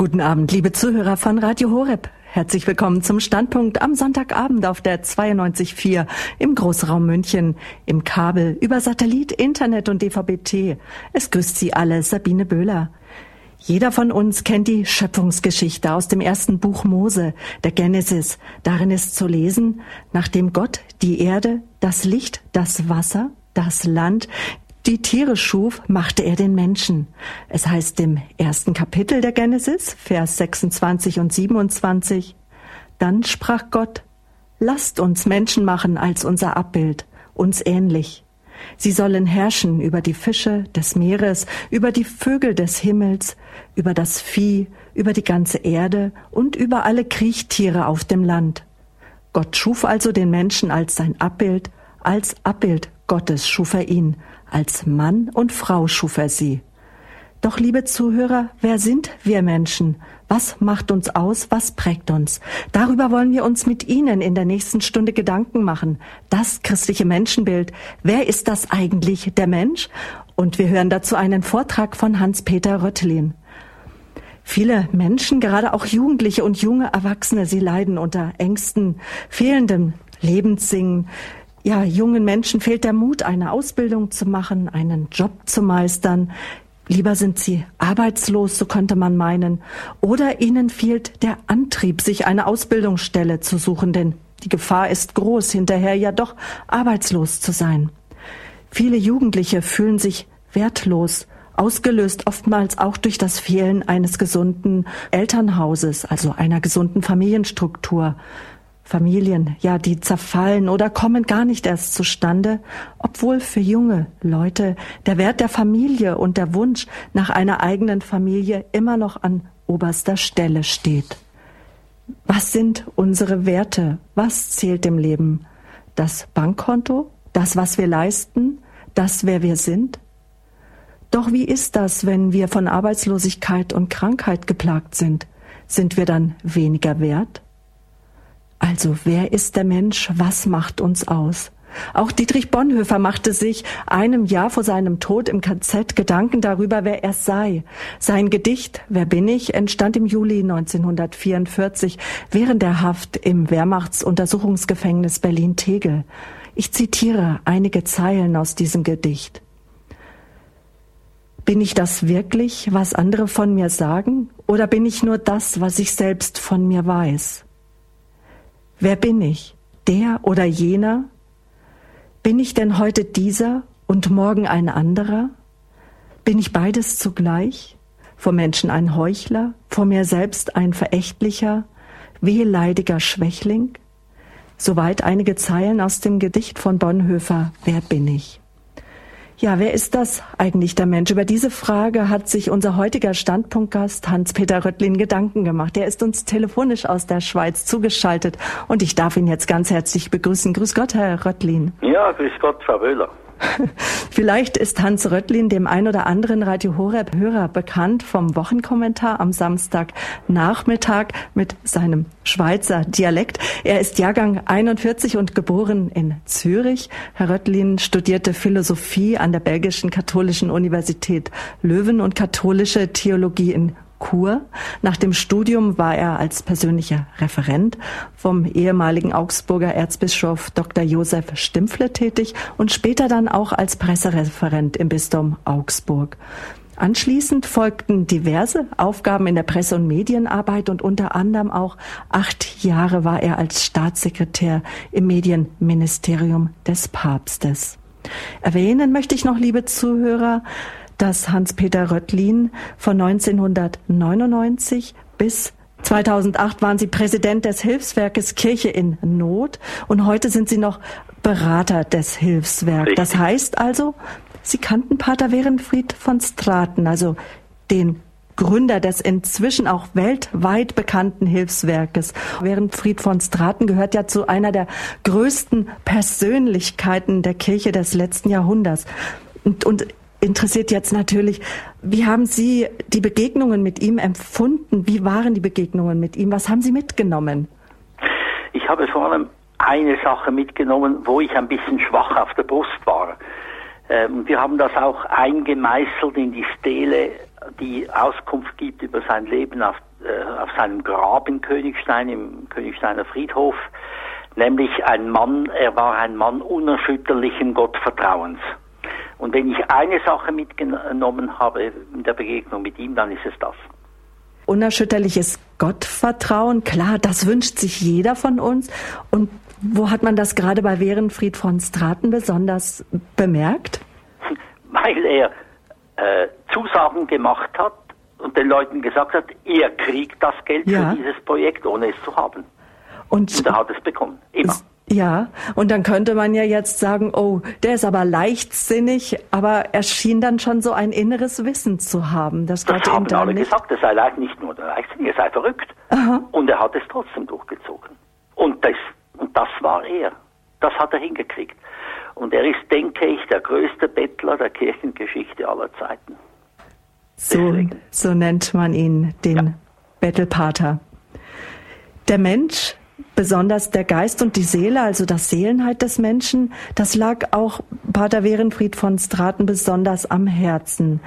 Guten Abend, liebe Zuhörer von Radio Horeb. Herzlich willkommen zum Standpunkt am Sonntagabend auf der 92.4 im Großraum München, im Kabel, über Satellit, Internet und DVB-T. Es grüßt Sie alle Sabine Böhler. Jeder von uns kennt die Schöpfungsgeschichte aus dem ersten Buch Mose, der Genesis. Darin ist zu lesen, nachdem Gott die Erde, das Licht, das Wasser, das Land, die Tiere schuf, machte er den Menschen. Es heißt im ersten Kapitel der Genesis, Vers 26 und 27, dann sprach Gott, lasst uns Menschen machen als unser Abbild, uns ähnlich. Sie sollen herrschen über die Fische des Meeres, über die Vögel des Himmels, über das Vieh, über die ganze Erde und über alle Kriechtiere auf dem Land. Gott schuf also den Menschen als sein Abbild, als Abbild Gottes schuf er ihn, als Mann und Frau schuf er sie. Doch, liebe Zuhörer, wer sind wir Menschen? Was macht uns aus? Was prägt uns? Darüber wollen wir uns mit Ihnen in der nächsten Stunde Gedanken machen. Das christliche Menschenbild. Wer ist das eigentlich, der Mensch? Und wir hören dazu einen Vortrag von Hans-Peter Röttlin. Viele Menschen, gerade auch Jugendliche und junge Erwachsene, sie leiden unter Ängsten, fehlendem Lebenssingen, ja, jungen Menschen fehlt der Mut, eine Ausbildung zu machen, einen Job zu meistern. Lieber sind sie arbeitslos, so könnte man meinen. Oder ihnen fehlt der Antrieb, sich eine Ausbildungsstelle zu suchen, denn die Gefahr ist groß, hinterher ja doch arbeitslos zu sein. Viele Jugendliche fühlen sich wertlos, ausgelöst oftmals auch durch das Fehlen eines gesunden Elternhauses, also einer gesunden Familienstruktur. Familien, ja, die zerfallen oder kommen gar nicht erst zustande, obwohl für junge Leute der Wert der Familie und der Wunsch nach einer eigenen Familie immer noch an oberster Stelle steht. Was sind unsere Werte? Was zählt im Leben? Das Bankkonto? Das, was wir leisten? Das, wer wir sind? Doch wie ist das, wenn wir von Arbeitslosigkeit und Krankheit geplagt sind? Sind wir dann weniger wert? Also wer ist der Mensch? Was macht uns aus? Auch Dietrich Bonhoeffer machte sich einem Jahr vor seinem Tod im KZ Gedanken darüber, wer er sei. Sein Gedicht Wer bin ich entstand im Juli 1944 während der Haft im Wehrmachtsuntersuchungsgefängnis Berlin-Tegel. Ich zitiere einige Zeilen aus diesem Gedicht. Bin ich das wirklich, was andere von mir sagen, oder bin ich nur das, was ich selbst von mir weiß? Wer bin ich? Der oder jener? Bin ich denn heute dieser und morgen ein anderer? Bin ich beides zugleich? Vor Menschen ein Heuchler, vor mir selbst ein verächtlicher, wehleidiger Schwächling? Soweit einige Zeilen aus dem Gedicht von Bonhoeffer Wer bin ich? Ja, wer ist das eigentlich der Mensch? Über diese Frage hat sich unser heutiger Standpunktgast Hans-Peter Röttlin Gedanken gemacht. Er ist uns telefonisch aus der Schweiz zugeschaltet und ich darf ihn jetzt ganz herzlich begrüßen. Grüß Gott, Herr Röttlin. Ja, grüß Gott, Frau Wöhler. Vielleicht ist Hans Röttlin dem ein oder anderen Radio Horeb Hörer bekannt vom Wochenkommentar am Samstagnachmittag mit seinem Schweizer Dialekt. Er ist Jahrgang 41 und geboren in Zürich. Herr Röttlin studierte Philosophie an der belgischen katholischen Universität Löwen und katholische Theologie in Kur. Nach dem Studium war er als persönlicher Referent vom ehemaligen Augsburger Erzbischof Dr. Josef Stimpfle tätig und später dann auch als Pressereferent im Bistum Augsburg. Anschließend folgten diverse Aufgaben in der Presse- und Medienarbeit und unter anderem auch acht Jahre war er als Staatssekretär im Medienministerium des Papstes. Erwähnen möchte ich noch, liebe Zuhörer, dass Hans-Peter Röttlin von 1999 bis 2008 waren Sie Präsident des Hilfswerkes Kirche in Not und heute sind Sie noch Berater des Hilfswerks. Das heißt also, Sie kannten Pater Werenfried von Straten, also den Gründer des inzwischen auch weltweit bekannten Hilfswerkes. Werenfried von Straten gehört ja zu einer der größten Persönlichkeiten der Kirche des letzten Jahrhunderts. Und, und interessiert jetzt natürlich, wie haben Sie die Begegnungen mit ihm empfunden? Wie waren die Begegnungen mit ihm? Was haben Sie mitgenommen? Ich habe vor allem eine Sache mitgenommen, wo ich ein bisschen schwach auf der Brust war. Ähm, wir haben das auch eingemeißelt in die Stele die Auskunft gibt über sein Leben auf, äh, auf seinem Grab in Königstein, im Königsteiner Friedhof, nämlich ein Mann, er war ein Mann unerschütterlichen Gottvertrauens. Und wenn ich eine Sache mitgenommen habe in der Begegnung mit ihm, dann ist es das. Unerschütterliches Gottvertrauen, klar, das wünscht sich jeder von uns. Und wo hat man das gerade bei Werenfried von Straten besonders bemerkt? Weil er äh, Zusagen gemacht hat und den Leuten gesagt hat, er kriegt das Geld ja. für dieses Projekt, ohne es zu haben. Und, und er hat es bekommen, immer. Ja, und dann könnte man ja jetzt sagen, oh, der ist aber leichtsinnig, aber er schien dann schon so ein inneres Wissen zu haben. Das, das haben ihm alle nicht... gesagt, er sei leicht, nicht nur leichtsinnig, er sei verrückt. Aha. Und er hat es trotzdem durchgezogen. Und das, und das war er. Das hat er hingekriegt. Und er ist, denke ich, der größte Bettler der Kirchengeschichte aller Zeiten. So, so nennt man ihn, den ja. Bettelpater. Der Mensch besonders der Geist und die Seele, also das Seelenheit des Menschen, das lag auch Pater Werenfried von Straten besonders am Herzen.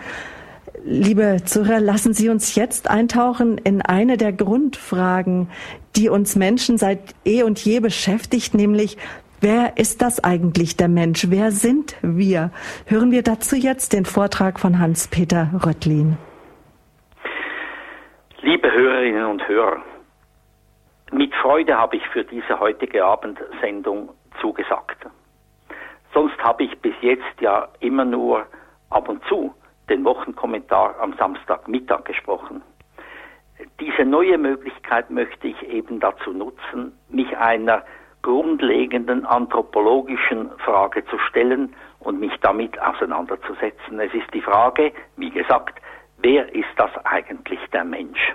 Liebe Zuhörer, lassen Sie uns jetzt eintauchen in eine der Grundfragen, die uns Menschen seit eh und je beschäftigt, nämlich Wer ist das eigentlich, der Mensch? Wer sind wir? Hören wir dazu jetzt den Vortrag von Hans-Peter Röttlin. Liebe Hörerinnen und Hörer, mit Freude habe ich für diese heutige Abendsendung zugesagt. Sonst habe ich bis jetzt ja immer nur ab und zu den Wochenkommentar am Samstagmittag gesprochen. Diese neue Möglichkeit möchte ich eben dazu nutzen, mich einer grundlegenden anthropologischen Frage zu stellen und mich damit auseinanderzusetzen. Es ist die Frage, wie gesagt, wer ist das eigentlich der Mensch?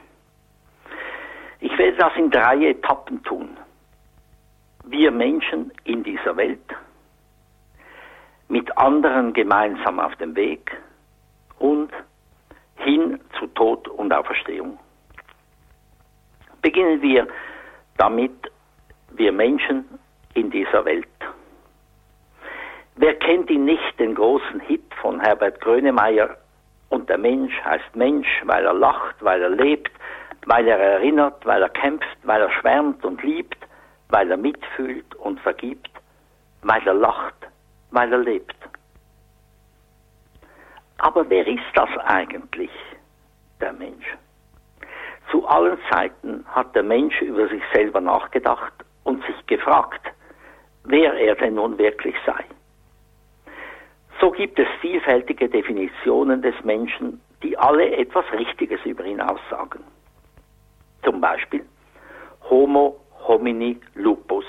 Ich werde das in drei Etappen tun. Wir Menschen in dieser Welt, mit anderen gemeinsam auf dem Weg und hin zu Tod und Auferstehung. Beginnen wir damit, wir Menschen in dieser Welt. Wer kennt ihn nicht, den großen Hit von Herbert Grönemeyer, und der Mensch heißt Mensch, weil er lacht, weil er lebt, weil er erinnert, weil er kämpft, weil er schwärmt und liebt, weil er mitfühlt und vergibt, weil er lacht, weil er lebt. Aber wer ist das eigentlich, der Mensch? Zu allen Zeiten hat der Mensch über sich selber nachgedacht und sich gefragt, wer er denn nun wirklich sei. So gibt es vielfältige Definitionen des Menschen, die alle etwas Richtiges über ihn aussagen. Zum Beispiel Homo homini lupus.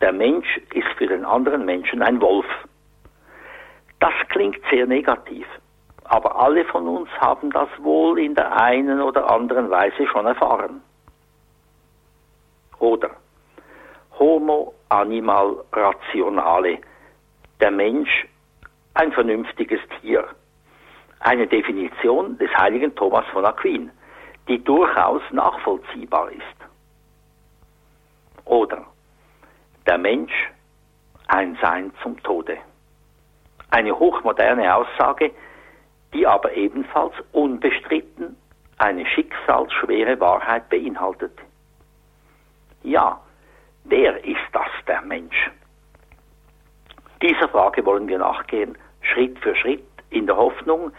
Der Mensch ist für den anderen Menschen ein Wolf. Das klingt sehr negativ, aber alle von uns haben das wohl in der einen oder anderen Weise schon erfahren. Oder Homo animal rationale. Der Mensch ein vernünftiges Tier. Eine Definition des heiligen Thomas von Aquin die durchaus nachvollziehbar ist. Oder der Mensch ein Sein zum Tode. Eine hochmoderne Aussage, die aber ebenfalls unbestritten eine schicksalsschwere Wahrheit beinhaltet. Ja, wer ist das der Mensch? Dieser Frage wollen wir nachgehen, Schritt für Schritt, in der Hoffnung,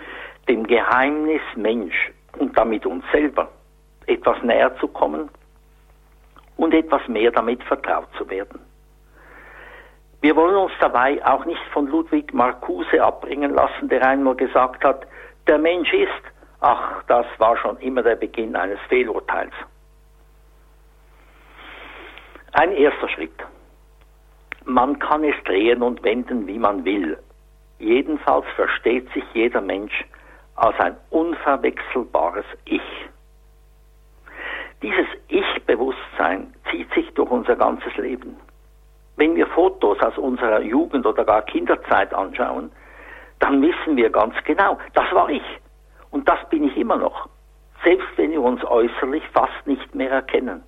dem Geheimnis Mensch und damit uns selber etwas näher zu kommen und etwas mehr damit vertraut zu werden. Wir wollen uns dabei auch nicht von Ludwig Marcuse abbringen lassen, der einmal gesagt hat, der Mensch ist, ach, das war schon immer der Beginn eines Fehlurteils. Ein erster Schritt. Man kann es drehen und wenden, wie man will. Jedenfalls versteht sich jeder Mensch als ein unverwechselbares Ich. Dieses Ich-Bewusstsein zieht sich durch unser ganzes Leben. Wenn wir Fotos aus unserer Jugend oder gar Kinderzeit anschauen, dann wissen wir ganz genau, das war ich. Und das bin ich immer noch. Selbst wenn wir uns äußerlich fast nicht mehr erkennen.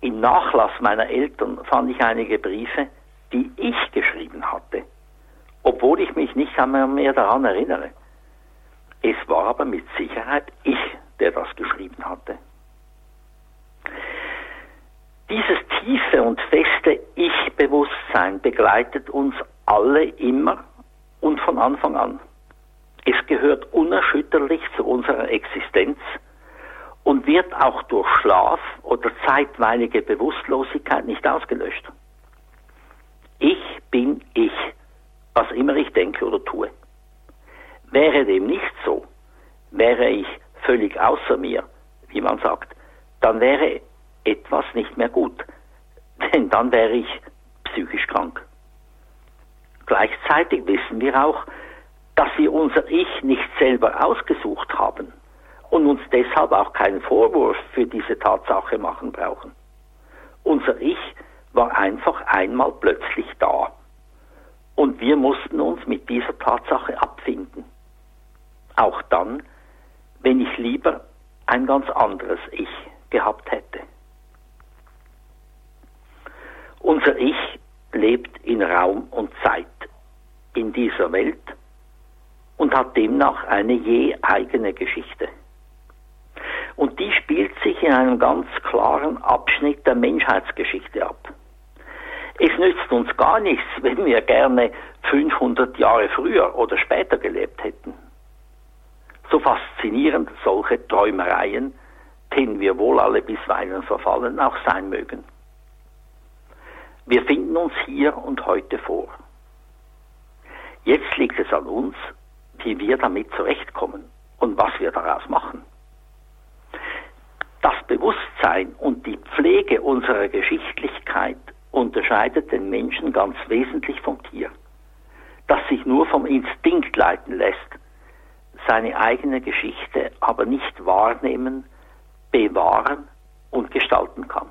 Im Nachlass meiner Eltern fand ich einige Briefe, die ich geschrieben hatte, obwohl ich mich nicht einmal mehr daran erinnere. Es war aber mit Sicherheit ich, der das geschrieben hatte. Dieses tiefe und feste Ich-Bewusstsein begleitet uns alle immer und von Anfang an. Es gehört unerschütterlich zu unserer Existenz und wird auch durch Schlaf oder zeitweilige Bewusstlosigkeit nicht ausgelöscht. Ich bin ich, was immer ich denke oder tue. Wäre dem nicht so, wäre ich völlig außer mir, wie man sagt, dann wäre etwas nicht mehr gut, denn dann wäre ich psychisch krank. Gleichzeitig wissen wir auch, dass wir unser Ich nicht selber ausgesucht haben und uns deshalb auch keinen Vorwurf für diese Tatsache machen brauchen. Unser Ich war einfach einmal plötzlich da und wir mussten uns mit dieser Tatsache abfinden. Auch dann, wenn ich lieber ein ganz anderes Ich gehabt hätte. Unser Ich lebt in Raum und Zeit in dieser Welt und hat demnach eine je eigene Geschichte. Und die spielt sich in einem ganz klaren Abschnitt der Menschheitsgeschichte ab. Es nützt uns gar nichts, wenn wir gerne 500 Jahre früher oder später gelebt hätten. So faszinierend solche Träumereien, denen wir wohl alle bisweilen verfallen, auch sein mögen. Wir finden uns hier und heute vor. Jetzt liegt es an uns, wie wir damit zurechtkommen und was wir daraus machen. Das Bewusstsein und die Pflege unserer Geschichtlichkeit unterscheidet den Menschen ganz wesentlich vom Tier, das sich nur vom Instinkt leiten lässt, seine eigene Geschichte aber nicht wahrnehmen, bewahren und gestalten kann.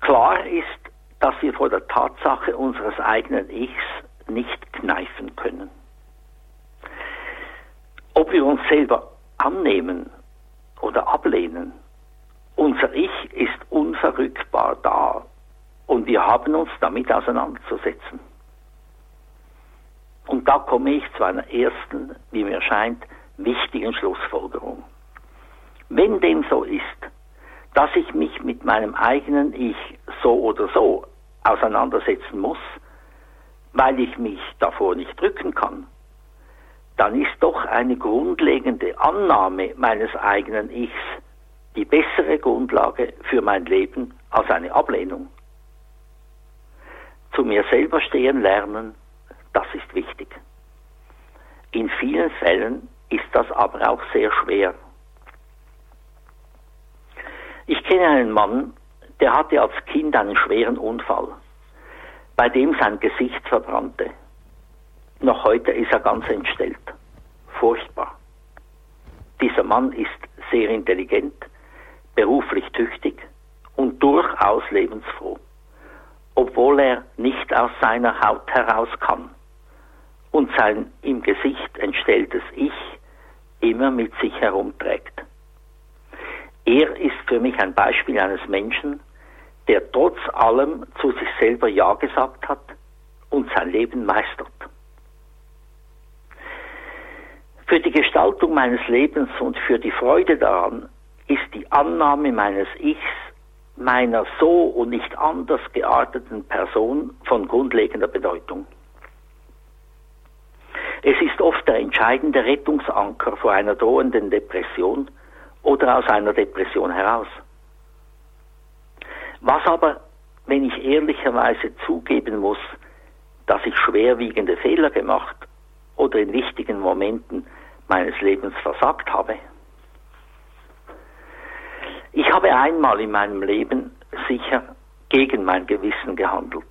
Klar ist, dass wir vor der Tatsache unseres eigenen Ichs nicht kneifen können. Ob wir uns selber annehmen oder ablehnen, unser Ich ist unverrückbar da und wir haben uns damit auseinanderzusetzen. Und da komme ich zu einer ersten, wie mir scheint, wichtigen Schlussfolgerung. Wenn dem so ist, dass ich mich mit meinem eigenen Ich so oder so auseinandersetzen muss, weil ich mich davor nicht drücken kann, dann ist doch eine grundlegende Annahme meines eigenen Ichs die bessere Grundlage für mein Leben als eine Ablehnung. Zu mir selber stehen lernen, das ist wichtig. In vielen Fällen ist das aber auch sehr schwer. Ich kenne einen Mann, der hatte als Kind einen schweren Unfall, bei dem sein Gesicht verbrannte. Noch heute ist er ganz entstellt. Furchtbar. Dieser Mann ist sehr intelligent, beruflich tüchtig und durchaus lebensfroh, obwohl er nicht aus seiner Haut heraus kann und sein im Gesicht entstelltes Ich immer mit sich herumträgt. Er ist für mich ein Beispiel eines Menschen, der trotz allem zu sich selber Ja gesagt hat und sein Leben meistert. Für die Gestaltung meines Lebens und für die Freude daran ist die Annahme meines Ichs, meiner so und nicht anders gearteten Person von grundlegender Bedeutung. Es ist oft der entscheidende Rettungsanker vor einer drohenden Depression, oder aus einer Depression heraus. Was aber, wenn ich ehrlicherweise zugeben muss, dass ich schwerwiegende Fehler gemacht oder in wichtigen Momenten meines Lebens versagt habe? Ich habe einmal in meinem Leben sicher gegen mein Gewissen gehandelt.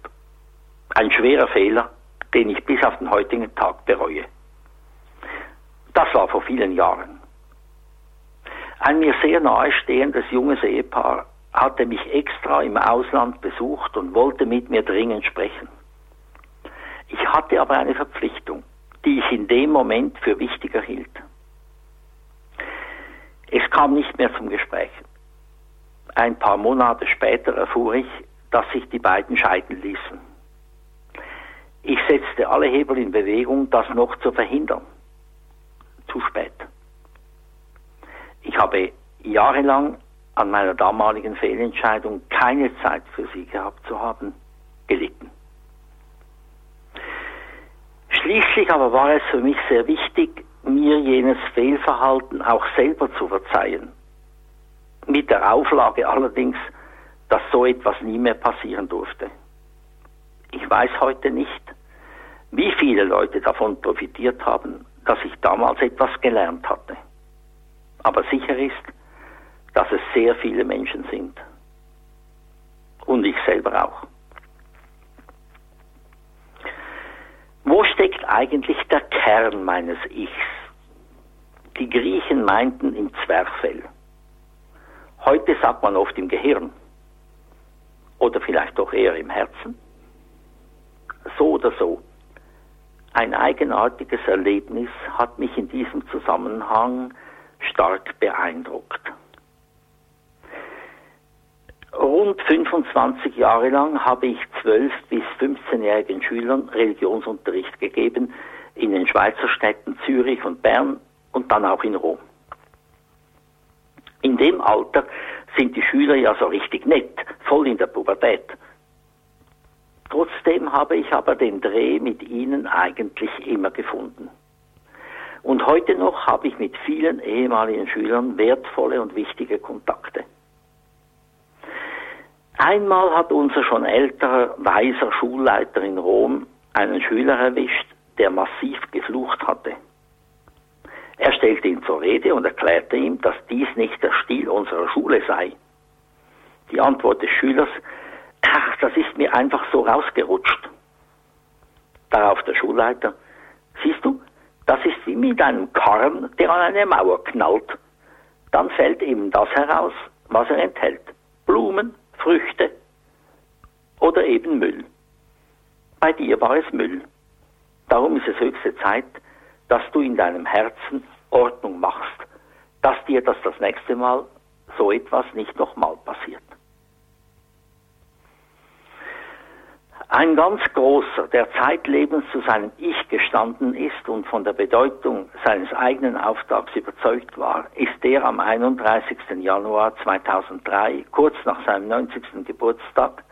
Ein schwerer Fehler, den ich bis auf den heutigen Tag bereue. Das war vor vielen Jahren. Ein mir sehr nahestehendes junges Ehepaar hatte mich extra im Ausland besucht und wollte mit mir dringend sprechen. Ich hatte aber eine Verpflichtung, die ich in dem Moment für wichtiger hielt. Es kam nicht mehr zum Gespräch. Ein paar Monate später erfuhr ich, dass sich die beiden scheiden ließen. Ich setzte alle Hebel in Bewegung, das noch zu verhindern. zu spät. Ich habe jahrelang an meiner damaligen Fehlentscheidung keine Zeit für sie gehabt zu haben, gelitten. Schließlich aber war es für mich sehr wichtig, mir jenes Fehlverhalten auch selber zu verzeihen. Mit der Auflage allerdings, dass so etwas nie mehr passieren durfte. Ich weiß heute nicht, wie viele Leute davon profitiert haben, dass ich damals etwas gelernt hatte. Aber sicher ist, dass es sehr viele Menschen sind. Und ich selber auch. Wo steckt eigentlich der Kern meines Ichs? Die Griechen meinten im Zwerchfell. Heute sagt man oft im Gehirn. Oder vielleicht doch eher im Herzen. So oder so. Ein eigenartiges Erlebnis hat mich in diesem Zusammenhang stark beeindruckt. Rund 25 Jahre lang habe ich 12 bis 15-jährigen Schülern Religionsunterricht gegeben in den Schweizer Städten Zürich und Bern und dann auch in Rom. In dem Alter sind die Schüler ja so richtig nett, voll in der Pubertät. Trotzdem habe ich aber den Dreh mit ihnen eigentlich immer gefunden. Und heute noch habe ich mit vielen ehemaligen Schülern wertvolle und wichtige Kontakte. Einmal hat unser schon älterer, weiser Schulleiter in Rom einen Schüler erwischt, der massiv geflucht hatte. Er stellte ihn zur Rede und erklärte ihm, dass dies nicht der Stil unserer Schule sei. Die Antwort des Schülers, ach, das ist mir einfach so rausgerutscht. Darauf der Schulleiter, siehst du, das ist wie mit einem Karren, der an eine Mauer knallt. Dann fällt eben das heraus, was er enthält. Blumen, Früchte oder eben Müll. Bei dir war es Müll. Darum ist es höchste Zeit, dass du in deinem Herzen Ordnung machst, dass dir das das nächste Mal so etwas nicht nochmal passiert. Ein ganz großer, der zeitlebens zu seinem Ich gestanden ist und von der Bedeutung seines eigenen Auftrags überzeugt war, ist der am 31. Januar 2003, kurz nach seinem 90. Geburtstag,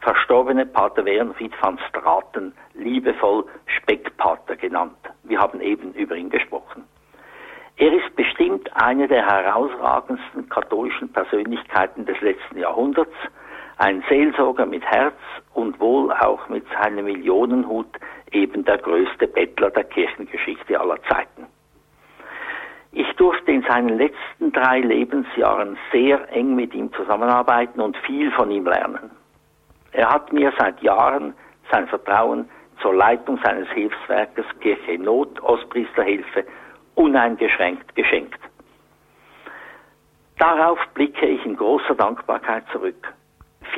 verstorbene Pater Wernfried van Straten, liebevoll Speckpater genannt. Wir haben eben über ihn gesprochen. Er ist bestimmt eine der herausragendsten katholischen Persönlichkeiten des letzten Jahrhunderts, ein Seelsorger mit Herz und wohl auch mit seinem Millionenhut eben der größte Bettler der Kirchengeschichte aller Zeiten. Ich durfte in seinen letzten drei Lebensjahren sehr eng mit ihm zusammenarbeiten und viel von ihm lernen. Er hat mir seit Jahren sein Vertrauen zur Leitung seines Hilfswerkes Kirche in Not, Ostpriesterhilfe, uneingeschränkt geschenkt. Darauf blicke ich in großer Dankbarkeit zurück.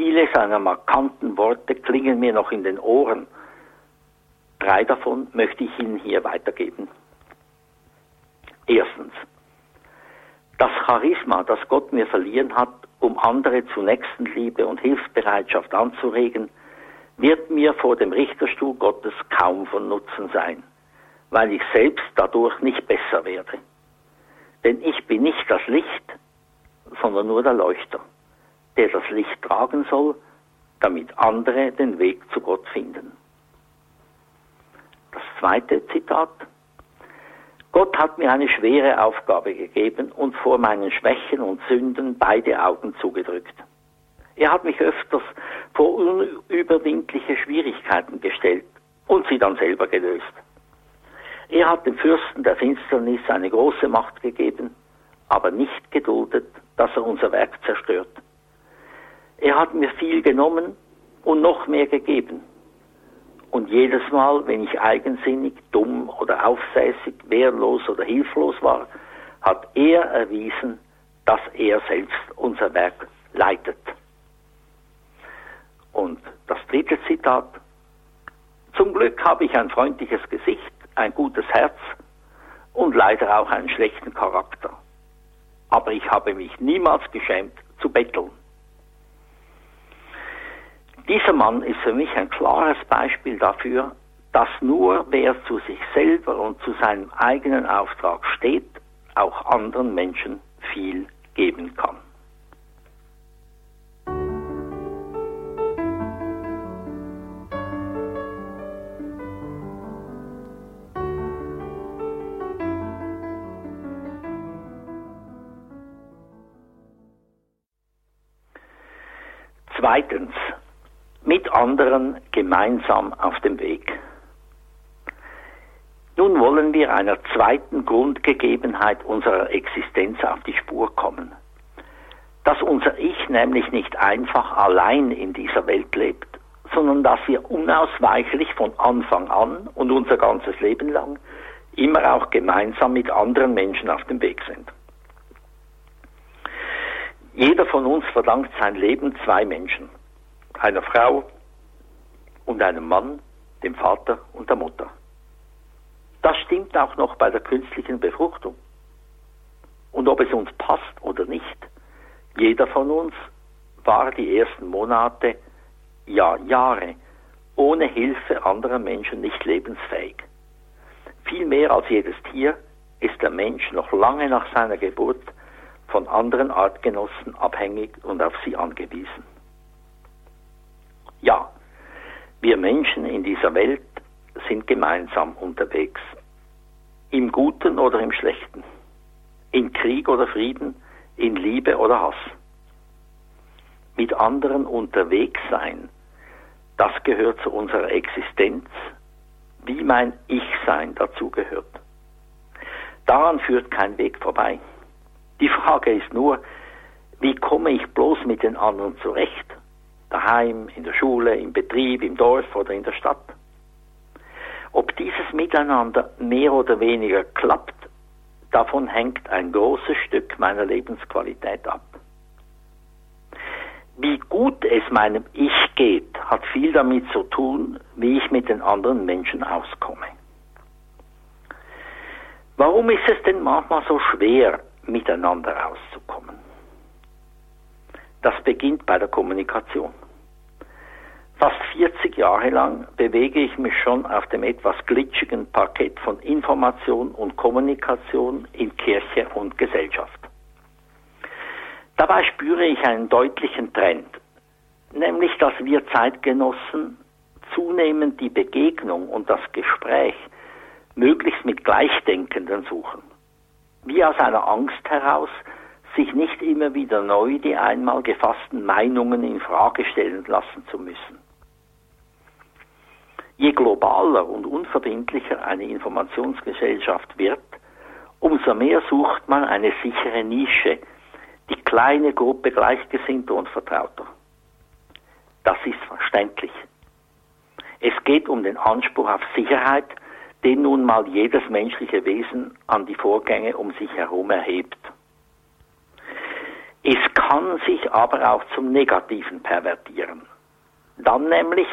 Viele seiner markanten Worte klingen mir noch in den Ohren. Drei davon möchte ich Ihnen hier weitergeben. Erstens. Das Charisma, das Gott mir verliehen hat, um andere zu Nächstenliebe und Hilfsbereitschaft anzuregen, wird mir vor dem Richterstuhl Gottes kaum von Nutzen sein, weil ich selbst dadurch nicht besser werde. Denn ich bin nicht das Licht, sondern nur der Leuchter der das Licht tragen soll, damit andere den Weg zu Gott finden. Das zweite Zitat. Gott hat mir eine schwere Aufgabe gegeben und vor meinen Schwächen und Sünden beide Augen zugedrückt. Er hat mich öfters vor unüberwindliche Schwierigkeiten gestellt und sie dann selber gelöst. Er hat dem Fürsten der Finsternis eine große Macht gegeben, aber nicht geduldet, dass er unser Werk zerstört. Er hat mir viel genommen und noch mehr gegeben. Und jedes Mal, wenn ich eigensinnig, dumm oder aufsässig, wehrlos oder hilflos war, hat er erwiesen, dass er selbst unser Werk leitet. Und das dritte Zitat. Zum Glück habe ich ein freundliches Gesicht, ein gutes Herz und leider auch einen schlechten Charakter. Aber ich habe mich niemals geschämt zu betteln. Dieser Mann ist für mich ein klares Beispiel dafür, dass nur wer zu sich selber und zu seinem eigenen Auftrag steht, auch anderen Menschen viel geben kann. Zweitens, mit anderen gemeinsam auf dem Weg. Nun wollen wir einer zweiten Grundgegebenheit unserer Existenz auf die Spur kommen. Dass unser Ich nämlich nicht einfach allein in dieser Welt lebt, sondern dass wir unausweichlich von Anfang an und unser ganzes Leben lang immer auch gemeinsam mit anderen Menschen auf dem Weg sind. Jeder von uns verdankt sein Leben zwei Menschen, einer Frau und einem Mann, dem Vater und der Mutter. Das stimmt auch noch bei der künstlichen Befruchtung. Und ob es uns passt oder nicht, jeder von uns war die ersten Monate, ja Jahre, ohne Hilfe anderer Menschen nicht lebensfähig. Viel mehr als jedes Tier ist der Mensch noch lange nach seiner Geburt von anderen Artgenossen abhängig und auf sie angewiesen. Ja, wir Menschen in dieser Welt sind gemeinsam unterwegs. Im Guten oder im Schlechten. In Krieg oder Frieden, in Liebe oder Hass. Mit anderen unterwegs sein, das gehört zu unserer Existenz, wie mein Ich-Sein dazugehört. Daran führt kein Weg vorbei. Die Frage ist nur, wie komme ich bloß mit den anderen zurecht? Daheim, in der Schule, im Betrieb, im Dorf oder in der Stadt? Ob dieses Miteinander mehr oder weniger klappt, davon hängt ein großes Stück meiner Lebensqualität ab. Wie gut es meinem Ich geht, hat viel damit zu tun, wie ich mit den anderen Menschen auskomme. Warum ist es denn manchmal so schwer, miteinander auszukommen. Das beginnt bei der Kommunikation. Fast 40 Jahre lang bewege ich mich schon auf dem etwas glitschigen Parkett von Information und Kommunikation in Kirche und Gesellschaft. Dabei spüre ich einen deutlichen Trend, nämlich dass wir Zeitgenossen zunehmend die Begegnung und das Gespräch möglichst mit Gleichdenkenden suchen wie aus einer Angst heraus, sich nicht immer wieder neu die einmal gefassten Meinungen in Frage stellen lassen zu müssen. Je globaler und unverbindlicher eine Informationsgesellschaft wird, umso mehr sucht man eine sichere Nische, die kleine Gruppe Gleichgesinnter und Vertrauter. Das ist verständlich. Es geht um den Anspruch auf Sicherheit, den nun mal jedes menschliche Wesen an die Vorgänge um sich herum erhebt. Es kann sich aber auch zum Negativen pervertieren. Dann nämlich,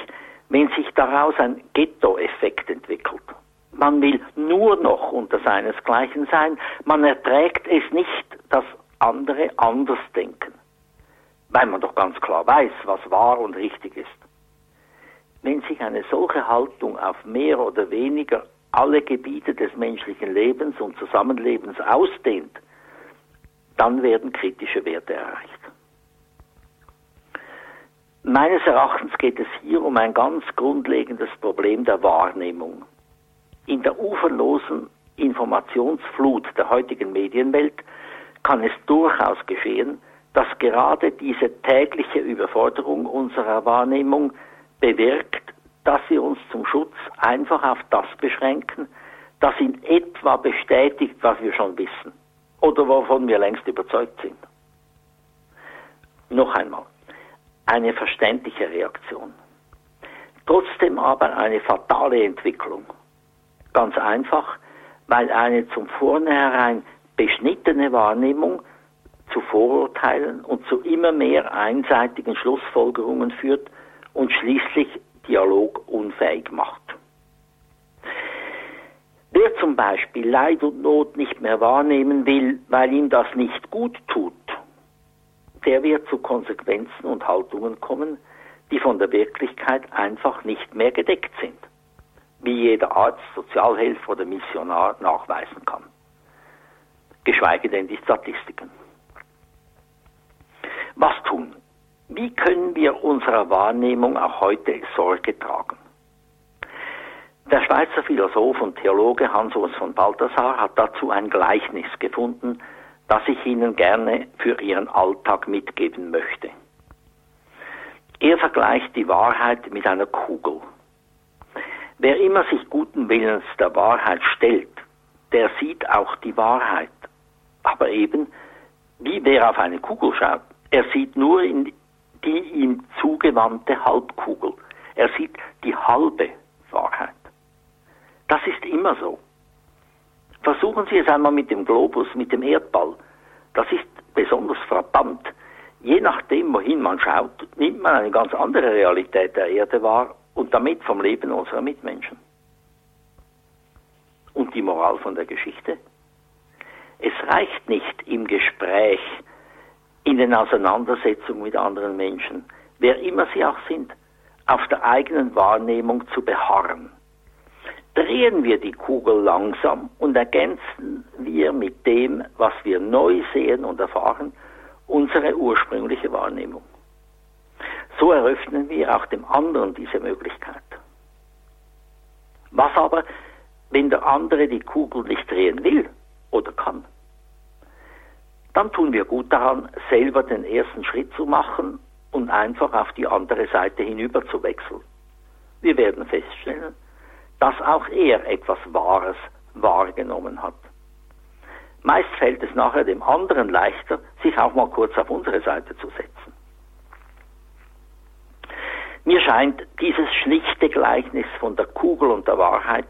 wenn sich daraus ein Ghetto-Effekt entwickelt. Man will nur noch unter seinesgleichen sein, man erträgt es nicht, dass andere anders denken, weil man doch ganz klar weiß, was wahr und richtig ist. Wenn sich eine solche Haltung auf mehr oder weniger alle Gebiete des menschlichen Lebens und Zusammenlebens ausdehnt, dann werden kritische Werte erreicht. Meines Erachtens geht es hier um ein ganz grundlegendes Problem der Wahrnehmung. In der uferlosen Informationsflut der heutigen Medienwelt kann es durchaus geschehen, dass gerade diese tägliche Überforderung unserer Wahrnehmung bewirkt, dass wir uns zum Schutz einfach auf das beschränken, das in etwa bestätigt, was wir schon wissen oder wovon wir längst überzeugt sind. Noch einmal, eine verständliche Reaktion. Trotzdem aber eine fatale Entwicklung. Ganz einfach, weil eine zum Vornherein beschnittene Wahrnehmung zu Vorurteilen und zu immer mehr einseitigen Schlussfolgerungen führt und schließlich Dialog unfähig macht. Wer zum Beispiel Leid und Not nicht mehr wahrnehmen will, weil ihm das nicht gut tut, der wird zu Konsequenzen und Haltungen kommen, die von der Wirklichkeit einfach nicht mehr gedeckt sind. wie jeder Arzt, Sozialhelfer oder Missionar nachweisen kann. Geschweige denn die Statistiken. Was tun? Wie können wir unserer Wahrnehmung auch heute Sorge tragen? Der Schweizer Philosoph und Theologe Hans-Urs von Balthasar hat dazu ein Gleichnis gefunden, das ich Ihnen gerne für Ihren Alltag mitgeben möchte. Er vergleicht die Wahrheit mit einer Kugel. Wer immer sich guten Willens der Wahrheit stellt, der sieht auch die Wahrheit. Aber eben, wie wer auf eine Kugel schaut, er sieht nur in die ihm zugewandte Halbkugel. Er sieht die halbe Wahrheit. Das ist immer so. Versuchen Sie es einmal mit dem Globus, mit dem Erdball. Das ist besonders frappant. Je nachdem, wohin man schaut, nimmt man eine ganz andere Realität der Erde wahr und damit vom Leben unserer Mitmenschen. Und die Moral von der Geschichte? Es reicht nicht im Gespräch, in den Auseinandersetzungen mit anderen Menschen, wer immer sie auch sind, auf der eigenen Wahrnehmung zu beharren. Drehen wir die Kugel langsam und ergänzen wir mit dem, was wir neu sehen und erfahren, unsere ursprüngliche Wahrnehmung. So eröffnen wir auch dem anderen diese Möglichkeit. Was aber, wenn der andere die Kugel nicht drehen will oder kann? Dann tun wir gut daran, selber den ersten Schritt zu machen und einfach auf die andere Seite hinüber zu wechseln. Wir werden feststellen, dass auch er etwas Wahres wahrgenommen hat. Meist fällt es nachher dem anderen leichter, sich auch mal kurz auf unsere Seite zu setzen. Mir scheint, dieses schlichte Gleichnis von der Kugel und der Wahrheit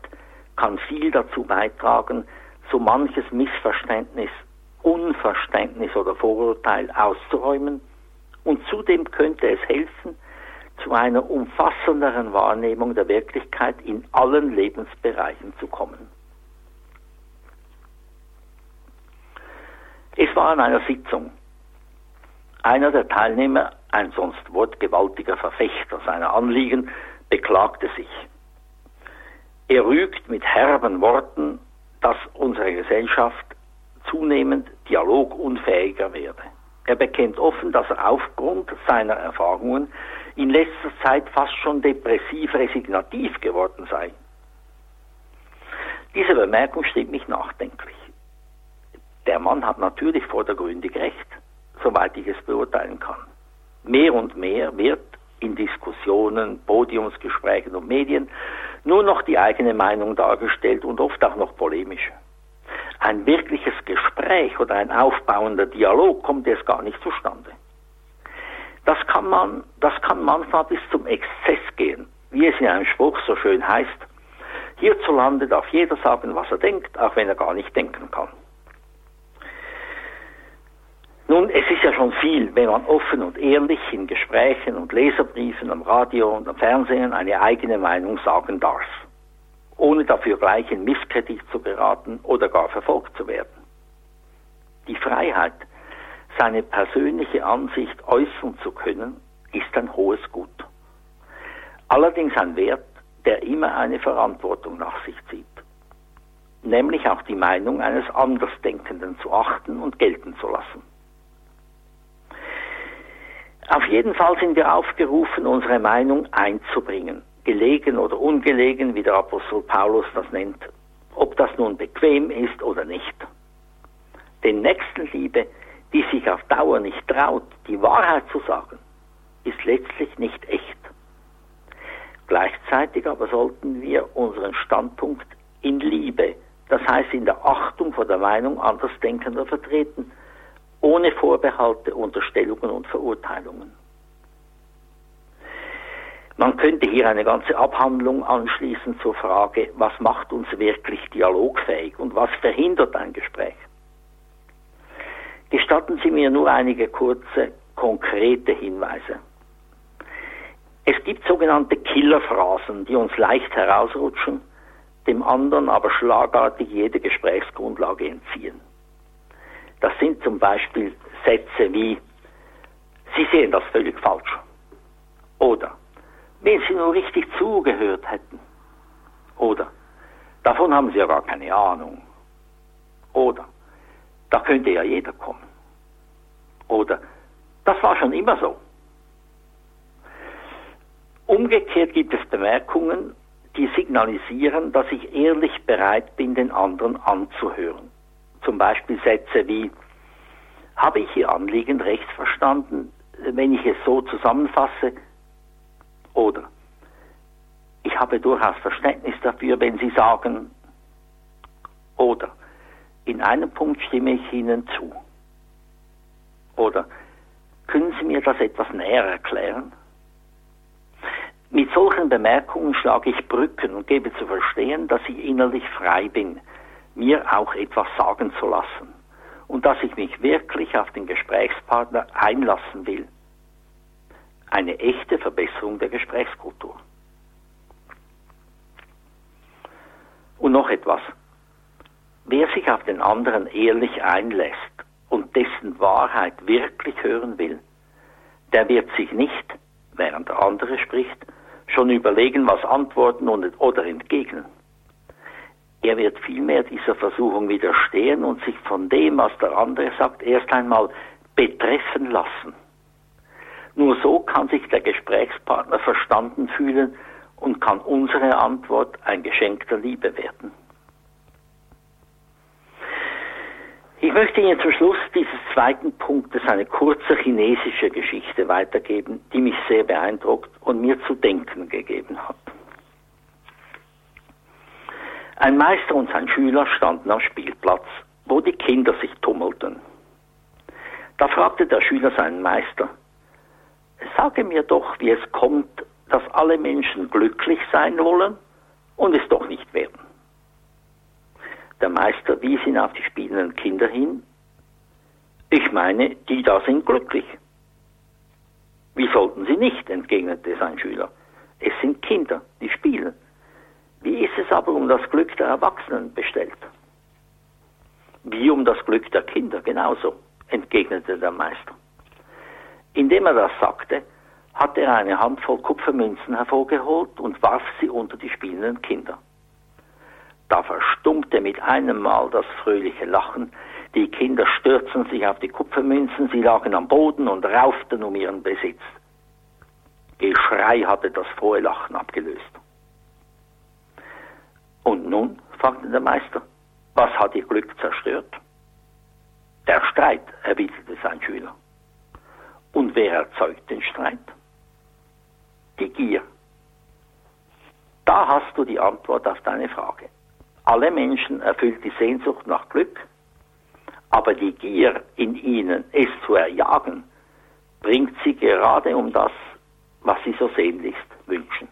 kann viel dazu beitragen, so manches Missverständnis, Unverständnis oder Vorurteil auszuräumen und zudem könnte es helfen, zu einer umfassenderen Wahrnehmung der Wirklichkeit in allen Lebensbereichen zu kommen. Es war an einer Sitzung. Einer der Teilnehmer, ein sonst wortgewaltiger Verfechter seiner Anliegen, beklagte sich. Er rügt mit herben Worten, dass unsere Gesellschaft zunehmend dialogunfähiger werde. Er bekennt offen, dass er aufgrund seiner Erfahrungen in letzter Zeit fast schon depressiv resignativ geworden sei. Diese Bemerkung stimmt mich nachdenklich. Der Mann hat natürlich vordergründig recht, soweit ich es beurteilen kann. Mehr und mehr wird in Diskussionen, Podiumsgesprächen und Medien nur noch die eigene Meinung dargestellt und oft auch noch polemisch. Ein wirkliches Gespräch oder ein aufbauender Dialog kommt erst gar nicht zustande. Das kann man, das kann manchmal bis zum Exzess gehen, wie es in einem Spruch so schön heißt. Hierzulande darf jeder sagen, was er denkt, auch wenn er gar nicht denken kann. Nun, es ist ja schon viel, wenn man offen und ehrlich in Gesprächen und Leserbriefen am Radio und am Fernsehen eine eigene Meinung sagen darf, ohne dafür gleich in Misskredit zu geraten oder gar verfolgt zu werden. Die Freiheit, seine persönliche Ansicht äußern zu können, ist ein hohes Gut. Allerdings ein Wert, der immer eine Verantwortung nach sich zieht, nämlich auch die Meinung eines Andersdenkenden zu achten und gelten zu lassen. Auf jeden Fall sind wir aufgerufen, unsere Meinung einzubringen, gelegen oder ungelegen, wie der Apostel Paulus das nennt, ob das nun bequem ist oder nicht. Denn Nächstenliebe, die sich auf Dauer nicht traut, die Wahrheit zu sagen, ist letztlich nicht echt. Gleichzeitig aber sollten wir unseren Standpunkt in Liebe, das heißt in der Achtung vor der Meinung Andersdenkender vertreten, ohne Vorbehalte, Unterstellungen und Verurteilungen. Man könnte hier eine ganze Abhandlung anschließen zur Frage, was macht uns wirklich dialogfähig und was verhindert ein Gespräch. Gestatten Sie mir nur einige kurze, konkrete Hinweise. Es gibt sogenannte Killerphrasen, die uns leicht herausrutschen, dem anderen aber schlagartig jede Gesprächsgrundlage entziehen. Das sind zum Beispiel Sätze wie, Sie sehen das völlig falsch. Oder, wenn Sie nur richtig zugehört hätten. Oder davon haben Sie ja gar keine Ahnung. Oder da könnte ja jeder kommen. Oder das war schon immer so. Umgekehrt gibt es Bemerkungen, die signalisieren, dass ich ehrlich bereit bin, den anderen anzuhören. Zum Beispiel Sätze wie, habe ich Ihr Anliegen recht verstanden, wenn ich es so zusammenfasse? Oder, ich habe durchaus Verständnis dafür, wenn Sie sagen, oder, in einem Punkt stimme ich Ihnen zu. Oder, können Sie mir das etwas näher erklären? Mit solchen Bemerkungen schlage ich Brücken und gebe zu verstehen, dass ich innerlich frei bin, mir auch etwas sagen zu lassen und dass ich mich wirklich auf den Gesprächspartner einlassen will. Eine echte Verbesserung der Gesprächskultur. Und noch etwas. Wer sich auf den anderen ehrlich einlässt und dessen Wahrheit wirklich hören will, der wird sich nicht, während der andere spricht, schon überlegen, was antworten und, oder entgegnen. Er wird vielmehr dieser Versuchung widerstehen und sich von dem, was der andere sagt, erst einmal betreffen lassen. Nur so kann sich der Gesprächspartner verstanden fühlen und kann unsere Antwort ein Geschenk der Liebe werden. Ich möchte Ihnen zum Schluss dieses zweiten Punktes eine kurze chinesische Geschichte weitergeben, die mich sehr beeindruckt und mir zu denken gegeben hat. Ein Meister und sein Schüler standen am Spielplatz, wo die Kinder sich tummelten. Da fragte der Schüler seinen Meister, sage mir doch, wie es kommt, dass alle Menschen glücklich sein wollen und es doch nicht werden. Der Meister wies ihn auf die spielenden Kinder hin. Ich meine, die da sind glücklich. Wie sollten sie nicht, entgegnete sein Schüler. Es sind Kinder, die spielen. Wie ist es aber um das Glück der Erwachsenen bestellt? Wie um das Glück der Kinder, genauso, entgegnete der Meister. Indem er das sagte, hat er eine Handvoll Kupfermünzen hervorgeholt und warf sie unter die spielenden Kinder. Da verstummte mit einem Mal das fröhliche Lachen. Die Kinder stürzten sich auf die Kupfermünzen, sie lagen am Boden und rauften um ihren Besitz. Geschrei hatte das frohe Lachen abgelöst. Und nun, fragte der Meister, was hat ihr Glück zerstört? Der Streit, erwiderte sein Schüler. Und wer erzeugt den Streit? Die Gier. Da hast du die Antwort auf deine Frage. Alle Menschen erfüllt die Sehnsucht nach Glück, aber die Gier in ihnen, es zu erjagen, bringt sie gerade um das, was sie so sehnlichst wünschen.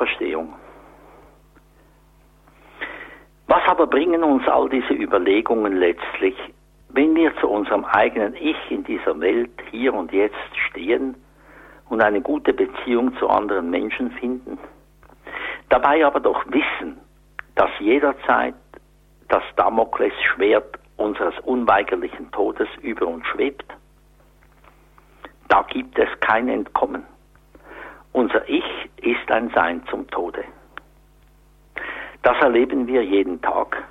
Auferstehung. Was aber bringen uns all diese Überlegungen letztlich, wenn wir zu unserem eigenen Ich in dieser Welt hier und jetzt stehen und eine gute Beziehung zu anderen Menschen finden? Dabei aber doch wissen, dass jederzeit das Damoklesschwert unseres unweigerlichen Todes über uns schwebt? Da gibt es kein Entkommen. Unser Ich ist ein Sein zum Tode. Das erleben wir jeden Tag.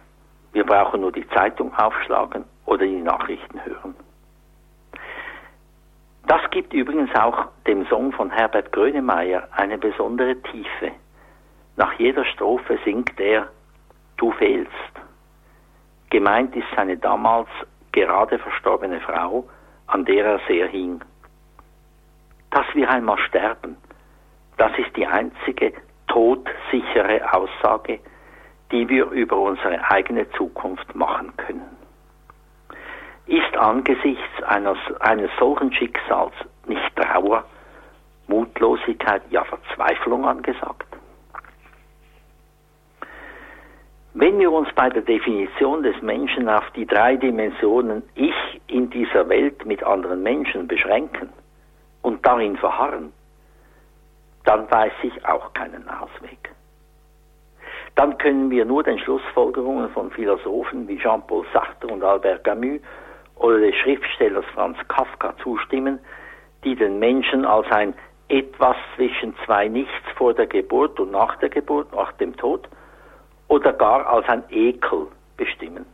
Wir brauchen nur die Zeitung aufschlagen oder die Nachrichten hören. Das gibt übrigens auch dem Song von Herbert Grönemeyer eine besondere Tiefe. Nach jeder Strophe singt er Du fehlst. Gemeint ist seine damals gerade verstorbene Frau, an der er sehr hing dass wir einmal sterben. Das ist die einzige todsichere Aussage, die wir über unsere eigene Zukunft machen können. Ist angesichts eines, eines solchen Schicksals nicht Trauer, Mutlosigkeit, ja Verzweiflung angesagt? Wenn wir uns bei der Definition des Menschen auf die drei Dimensionen Ich in dieser Welt mit anderen Menschen beschränken und darin verharren, dann weiß ich auch keinen Ausweg. Dann können wir nur den Schlussfolgerungen von Philosophen wie Jean-Paul Sartre und Albert Camus oder des Schriftstellers Franz Kafka zustimmen, die den Menschen als ein etwas zwischen zwei Nichts vor der Geburt und nach der Geburt, nach dem Tod, oder gar als ein Ekel bestimmen.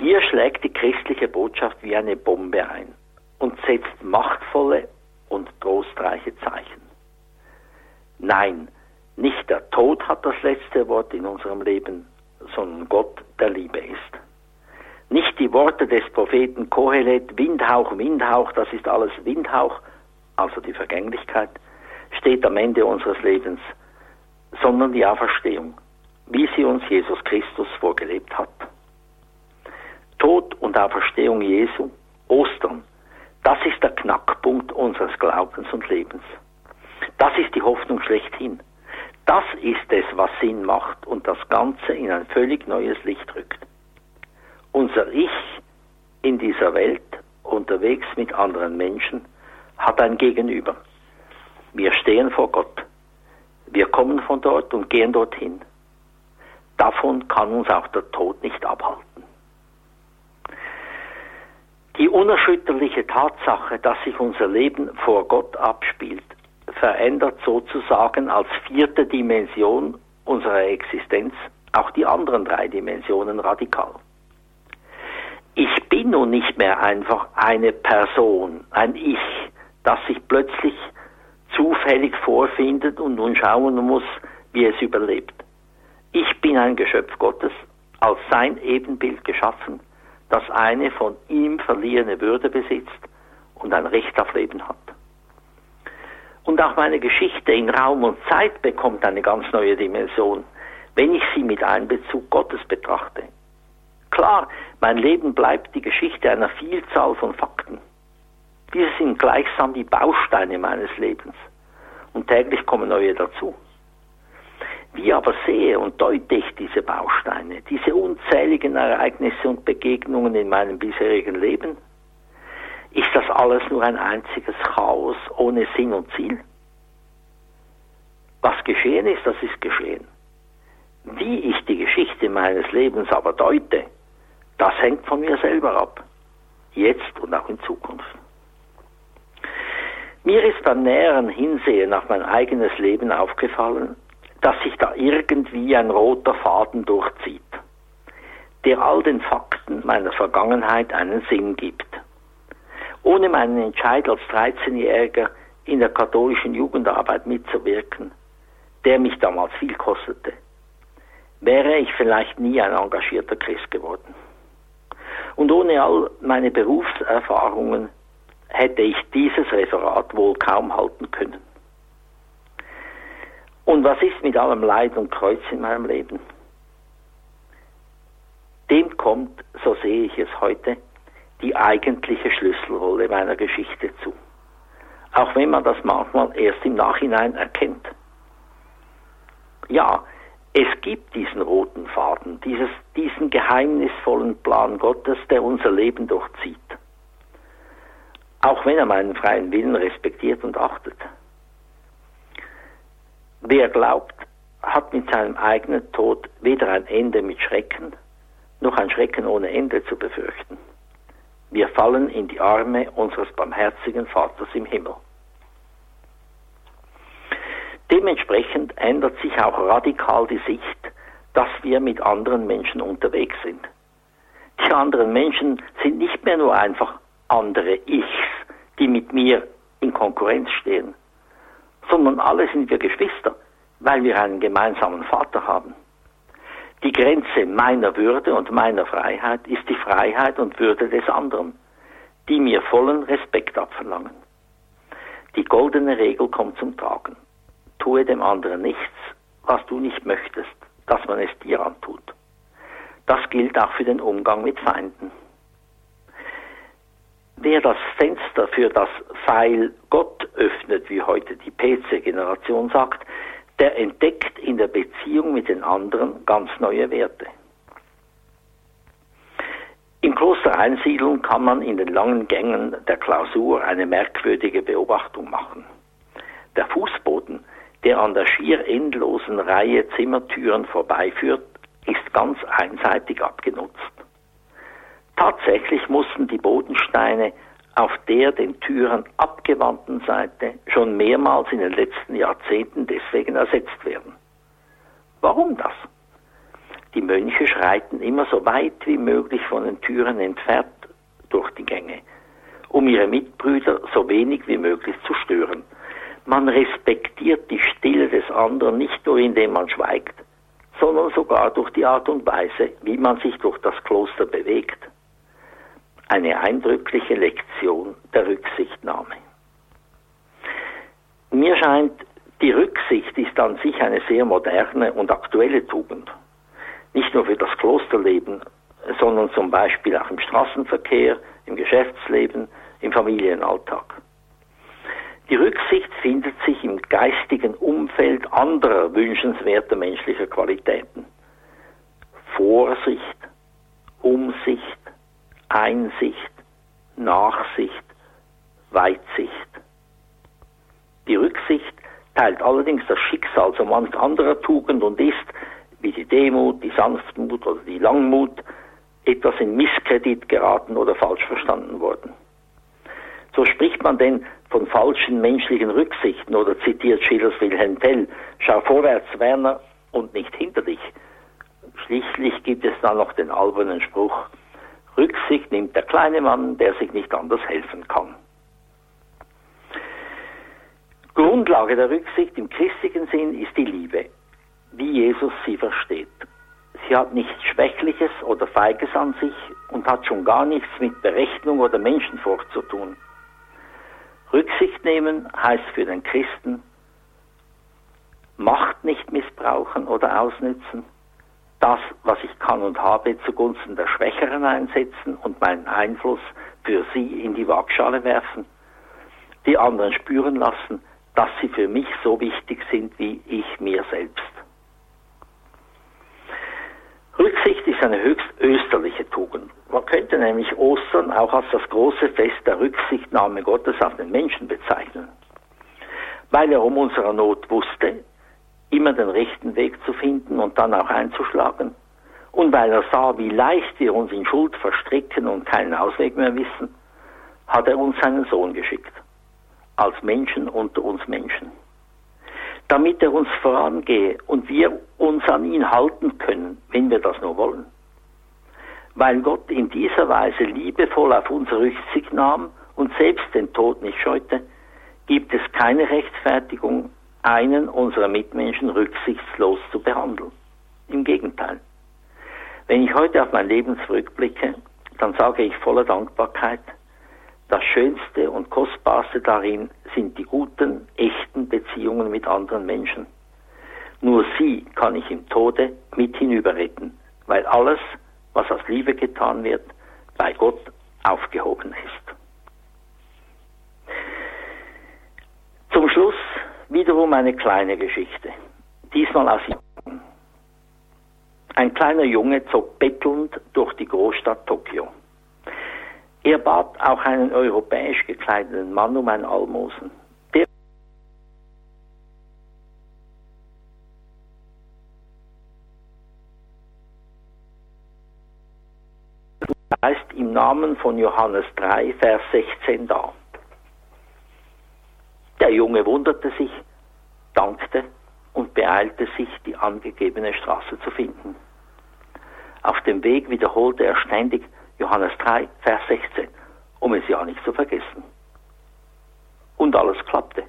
Hier schlägt die christliche Botschaft wie eine Bombe ein und setzt machtvolle und trostreiche Zeichen. Nein, nicht der Tod hat das letzte Wort in unserem Leben, sondern Gott, der Liebe ist. Nicht die Worte des Propheten Kohelet, Windhauch, Windhauch, das ist alles Windhauch, also die Vergänglichkeit, steht am Ende unseres Lebens, sondern die Auferstehung, wie sie uns Jesus Christus vorgelebt hat. Tod und Auferstehung Jesu, Ostern, das ist der Knackpunkt unseres Glaubens und Lebens. Das ist die Hoffnung schlechthin. Das ist es, was Sinn macht und das Ganze in ein völlig neues Licht rückt. Unser Ich in dieser Welt, unterwegs mit anderen Menschen, hat ein Gegenüber. Wir stehen vor Gott. Wir kommen von dort und gehen dorthin. Davon kann uns auch der Tod nicht abhalten. Die unerschütterliche Tatsache, dass sich unser Leben vor Gott abspielt, verändert sozusagen als vierte Dimension unserer Existenz auch die anderen drei Dimensionen radikal. Ich bin nun nicht mehr einfach eine Person, ein Ich, das sich plötzlich zufällig vorfindet und nun schauen muss, wie es überlebt. Ich bin ein Geschöpf Gottes, als sein Ebenbild geschaffen, das eine von ihm verliehene Würde besitzt und ein Recht auf Leben hat. Und auch meine Geschichte in Raum und Zeit bekommt eine ganz neue Dimension, wenn ich sie mit Einbezug Gottes betrachte. Klar, mein Leben bleibt die Geschichte einer Vielzahl von Fakten. Diese sind gleichsam die Bausteine meines Lebens. Und täglich kommen neue dazu. Wie aber sehe und deute ich diese Bausteine, diese unzähligen Ereignisse und Begegnungen in meinem bisherigen Leben? Ist das alles nur ein einziges Chaos ohne Sinn und Ziel? Was geschehen ist, das ist geschehen. Wie ich die Geschichte meines Lebens aber deute, das hängt von mir selber ab. Jetzt und auch in Zukunft. Mir ist beim näheren Hinsehen auf mein eigenes Leben aufgefallen, dass sich da irgendwie ein roter Faden durchzieht, der all den Fakten meiner Vergangenheit einen Sinn gibt. Ohne meinen Entscheid als 13-Jähriger in der katholischen Jugendarbeit mitzuwirken, der mich damals viel kostete, wäre ich vielleicht nie ein engagierter Christ geworden. Und ohne all meine Berufserfahrungen hätte ich dieses Referat wohl kaum halten können. Und was ist mit allem Leid und Kreuz in meinem Leben? Dem kommt, so sehe ich es heute, die eigentliche Schlüsselrolle meiner Geschichte zu. Auch wenn man das manchmal erst im Nachhinein erkennt. Ja, es gibt diesen roten Faden, dieses, diesen geheimnisvollen Plan Gottes, der unser Leben durchzieht auch wenn er meinen freien Willen respektiert und achtet. Wer glaubt, hat mit seinem eigenen Tod weder ein Ende mit Schrecken, noch ein Schrecken ohne Ende zu befürchten. Wir fallen in die Arme unseres barmherzigen Vaters im Himmel. Dementsprechend ändert sich auch radikal die Sicht, dass wir mit anderen Menschen unterwegs sind. Die anderen Menschen sind nicht mehr nur einfach andere Ichs, die mit mir in Konkurrenz stehen, sondern alle sind wir Geschwister, weil wir einen gemeinsamen Vater haben. Die Grenze meiner Würde und meiner Freiheit ist die Freiheit und Würde des anderen, die mir vollen Respekt abverlangen. Die goldene Regel kommt zum Tragen. Tue dem anderen nichts, was du nicht möchtest, dass man es dir antut. Das gilt auch für den Umgang mit Feinden. Wer das Fenster für das Pfeil Gott öffnet, wie heute die PC-Generation sagt, der entdeckt in der Beziehung mit den anderen ganz neue Werte. Im Kloster Einsiedeln kann man in den langen Gängen der Klausur eine merkwürdige Beobachtung machen. Der Fußboden, der an der schier endlosen Reihe Zimmertüren vorbeiführt, ist ganz einseitig abgenutzt. Tatsächlich mussten die Bodensteine auf der den Türen abgewandten Seite schon mehrmals in den letzten Jahrzehnten deswegen ersetzt werden. Warum das? Die Mönche schreiten immer so weit wie möglich von den Türen entfernt durch die Gänge, um ihre Mitbrüder so wenig wie möglich zu stören. Man respektiert die Stille des anderen nicht nur indem man schweigt, sondern sogar durch die Art und Weise, wie man sich durch das Kloster bewegt. Eine eindrückliche Lektion der Rücksichtnahme. Mir scheint, die Rücksicht ist an sich eine sehr moderne und aktuelle Tugend nicht nur für das Klosterleben, sondern zum Beispiel auch im Straßenverkehr, im Geschäftsleben, im Familienalltag. Die Rücksicht findet sich im geistigen Umfeld anderer wünschenswerter menschlicher Qualitäten. Vorsicht, Umsicht, Einsicht, Nachsicht, Weitsicht. Die Rücksicht teilt allerdings das Schicksal so manch anderer Tugend und ist, wie die Demut, die Sanftmut oder die Langmut etwas in Misskredit geraten oder falsch verstanden worden. So spricht man denn von falschen menschlichen Rücksichten oder zitiert Schillers Wilhelm Tell, schau vorwärts, Werner, und nicht hinter dich. Schließlich gibt es dann noch den albernen Spruch, Rücksicht nimmt der kleine Mann, der sich nicht anders helfen kann. Grundlage der Rücksicht im christlichen Sinn ist die Liebe wie Jesus sie versteht. Sie hat nichts Schwächliches oder Feiges an sich und hat schon gar nichts mit Berechnung oder Menschenfurcht zu tun. Rücksicht nehmen heißt für den Christen Macht nicht missbrauchen oder ausnützen, das, was ich kann und habe, zugunsten der Schwächeren einsetzen und meinen Einfluss für sie in die Waagschale werfen, die anderen spüren lassen, dass sie für mich so wichtig sind wie ich mir selbst. Rücksicht ist eine höchst österliche Tugend. Man könnte nämlich Ostern auch als das große Fest der Rücksichtnahme Gottes auf den Menschen bezeichnen. Weil er um unserer Not wusste, immer den rechten Weg zu finden und dann auch einzuschlagen. Und weil er sah, wie leicht wir uns in Schuld verstricken und keinen Ausweg mehr wissen, hat er uns seinen Sohn geschickt. Als Menschen unter uns Menschen damit er uns vorangehe und wir uns an ihn halten können, wenn wir das nur wollen. Weil Gott in dieser Weise liebevoll auf unsere Rücksicht nahm und selbst den Tod nicht scheute, gibt es keine Rechtfertigung, einen unserer Mitmenschen rücksichtslos zu behandeln. Im Gegenteil. Wenn ich heute auf mein Leben zurückblicke, dann sage ich voller Dankbarkeit, das Schönste und Kostbarste darin sind die guten, echten Beziehungen mit anderen Menschen. Nur sie kann ich im Tode mit hinüberretten, weil alles, was aus Liebe getan wird, bei Gott aufgehoben ist. Zum Schluss wiederum eine kleine Geschichte, diesmal aus Japan. Ein kleiner Junge zog bettelnd durch die Großstadt Tokio. Er bat auch einen europäisch gekleideten Mann um ein Almosen. Der heißt im Namen von Johannes 3, Vers 16 da. Der Junge wunderte sich, dankte und beeilte sich, die angegebene Straße zu finden. Auf dem Weg wiederholte er ständig, Johannes 3, Vers 16, um es ja nicht zu vergessen. Und alles klappte.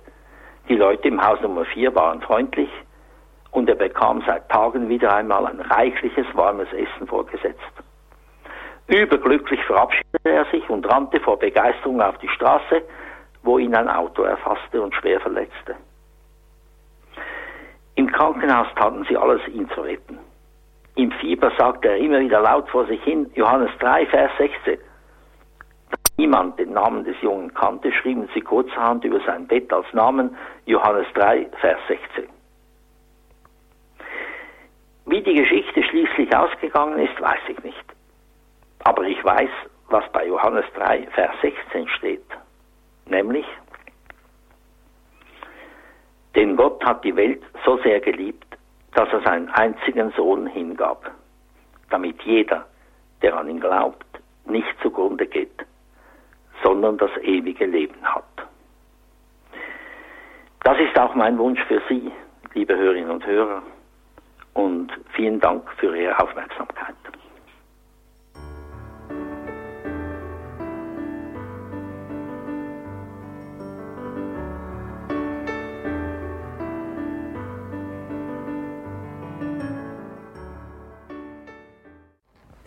Die Leute im Haus Nummer 4 waren freundlich und er bekam seit Tagen wieder einmal ein reichliches warmes Essen vorgesetzt. Überglücklich verabschiedete er sich und rannte vor Begeisterung auf die Straße, wo ihn ein Auto erfasste und schwer verletzte. Im Krankenhaus taten sie alles, ihn zu retten. Im Fieber sagte er immer wieder laut vor sich hin, Johannes 3, Vers 16. Da niemand den Namen des Jungen kannte, schrieben sie kurzerhand über sein Bett als Namen Johannes 3, Vers 16. Wie die Geschichte schließlich ausgegangen ist, weiß ich nicht. Aber ich weiß, was bei Johannes 3, Vers 16 steht. Nämlich, denn Gott hat die Welt so sehr geliebt, dass er seinen einzigen Sohn hingab, damit jeder, der an ihn glaubt, nicht zugrunde geht, sondern das ewige Leben hat. Das ist auch mein Wunsch für Sie, liebe Hörerinnen und Hörer, und vielen Dank für Ihre Aufmerksamkeit.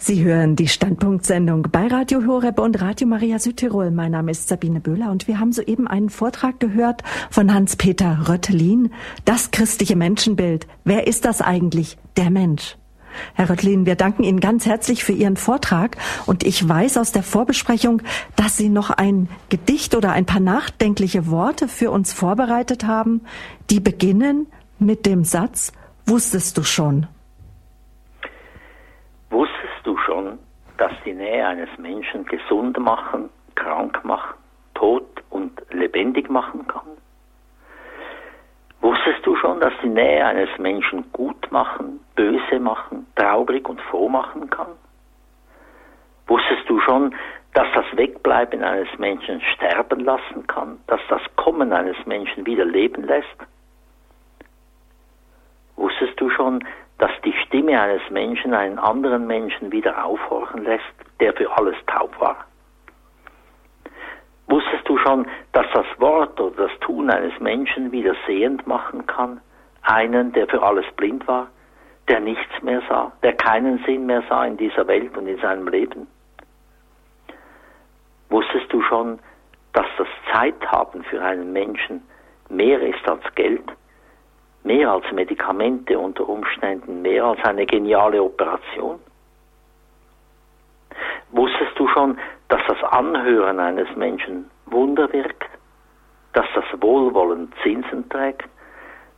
Sie hören die Standpunktsendung bei Radio Horeb und Radio Maria Südtirol. Mein Name ist Sabine Böhler und wir haben soeben einen Vortrag gehört von Hans-Peter Röttelin. Das christliche Menschenbild. Wer ist das eigentlich? Der Mensch. Herr Röttlin, wir danken Ihnen ganz herzlich für Ihren Vortrag und ich weiß aus der Vorbesprechung, dass Sie noch ein Gedicht oder ein paar nachdenkliche Worte für uns vorbereitet haben, die beginnen mit dem Satz, wusstest du schon? Dass die Nähe eines Menschen gesund machen, krank machen, tot und lebendig machen kann? Wusstest du schon, dass die Nähe eines Menschen gut machen, böse machen, traurig und froh machen kann? Wusstest du schon, dass das Wegbleiben eines Menschen sterben lassen kann, dass das Kommen eines Menschen wieder leben lässt? Wusstest du schon, dass die Stimme eines Menschen einen anderen Menschen wieder aufhorchen lässt, der für alles taub war? Wusstest du schon, dass das Wort oder das Tun eines Menschen wieder sehend machen kann? Einen, der für alles blind war, der nichts mehr sah, der keinen Sinn mehr sah in dieser Welt und in seinem Leben? Wusstest du schon, dass das Zeithaben für einen Menschen mehr ist als Geld? Mehr als Medikamente unter Umständen, mehr als eine geniale Operation? Wusstest du schon, dass das Anhören eines Menschen Wunder wirkt, dass das Wohlwollen Zinsen trägt,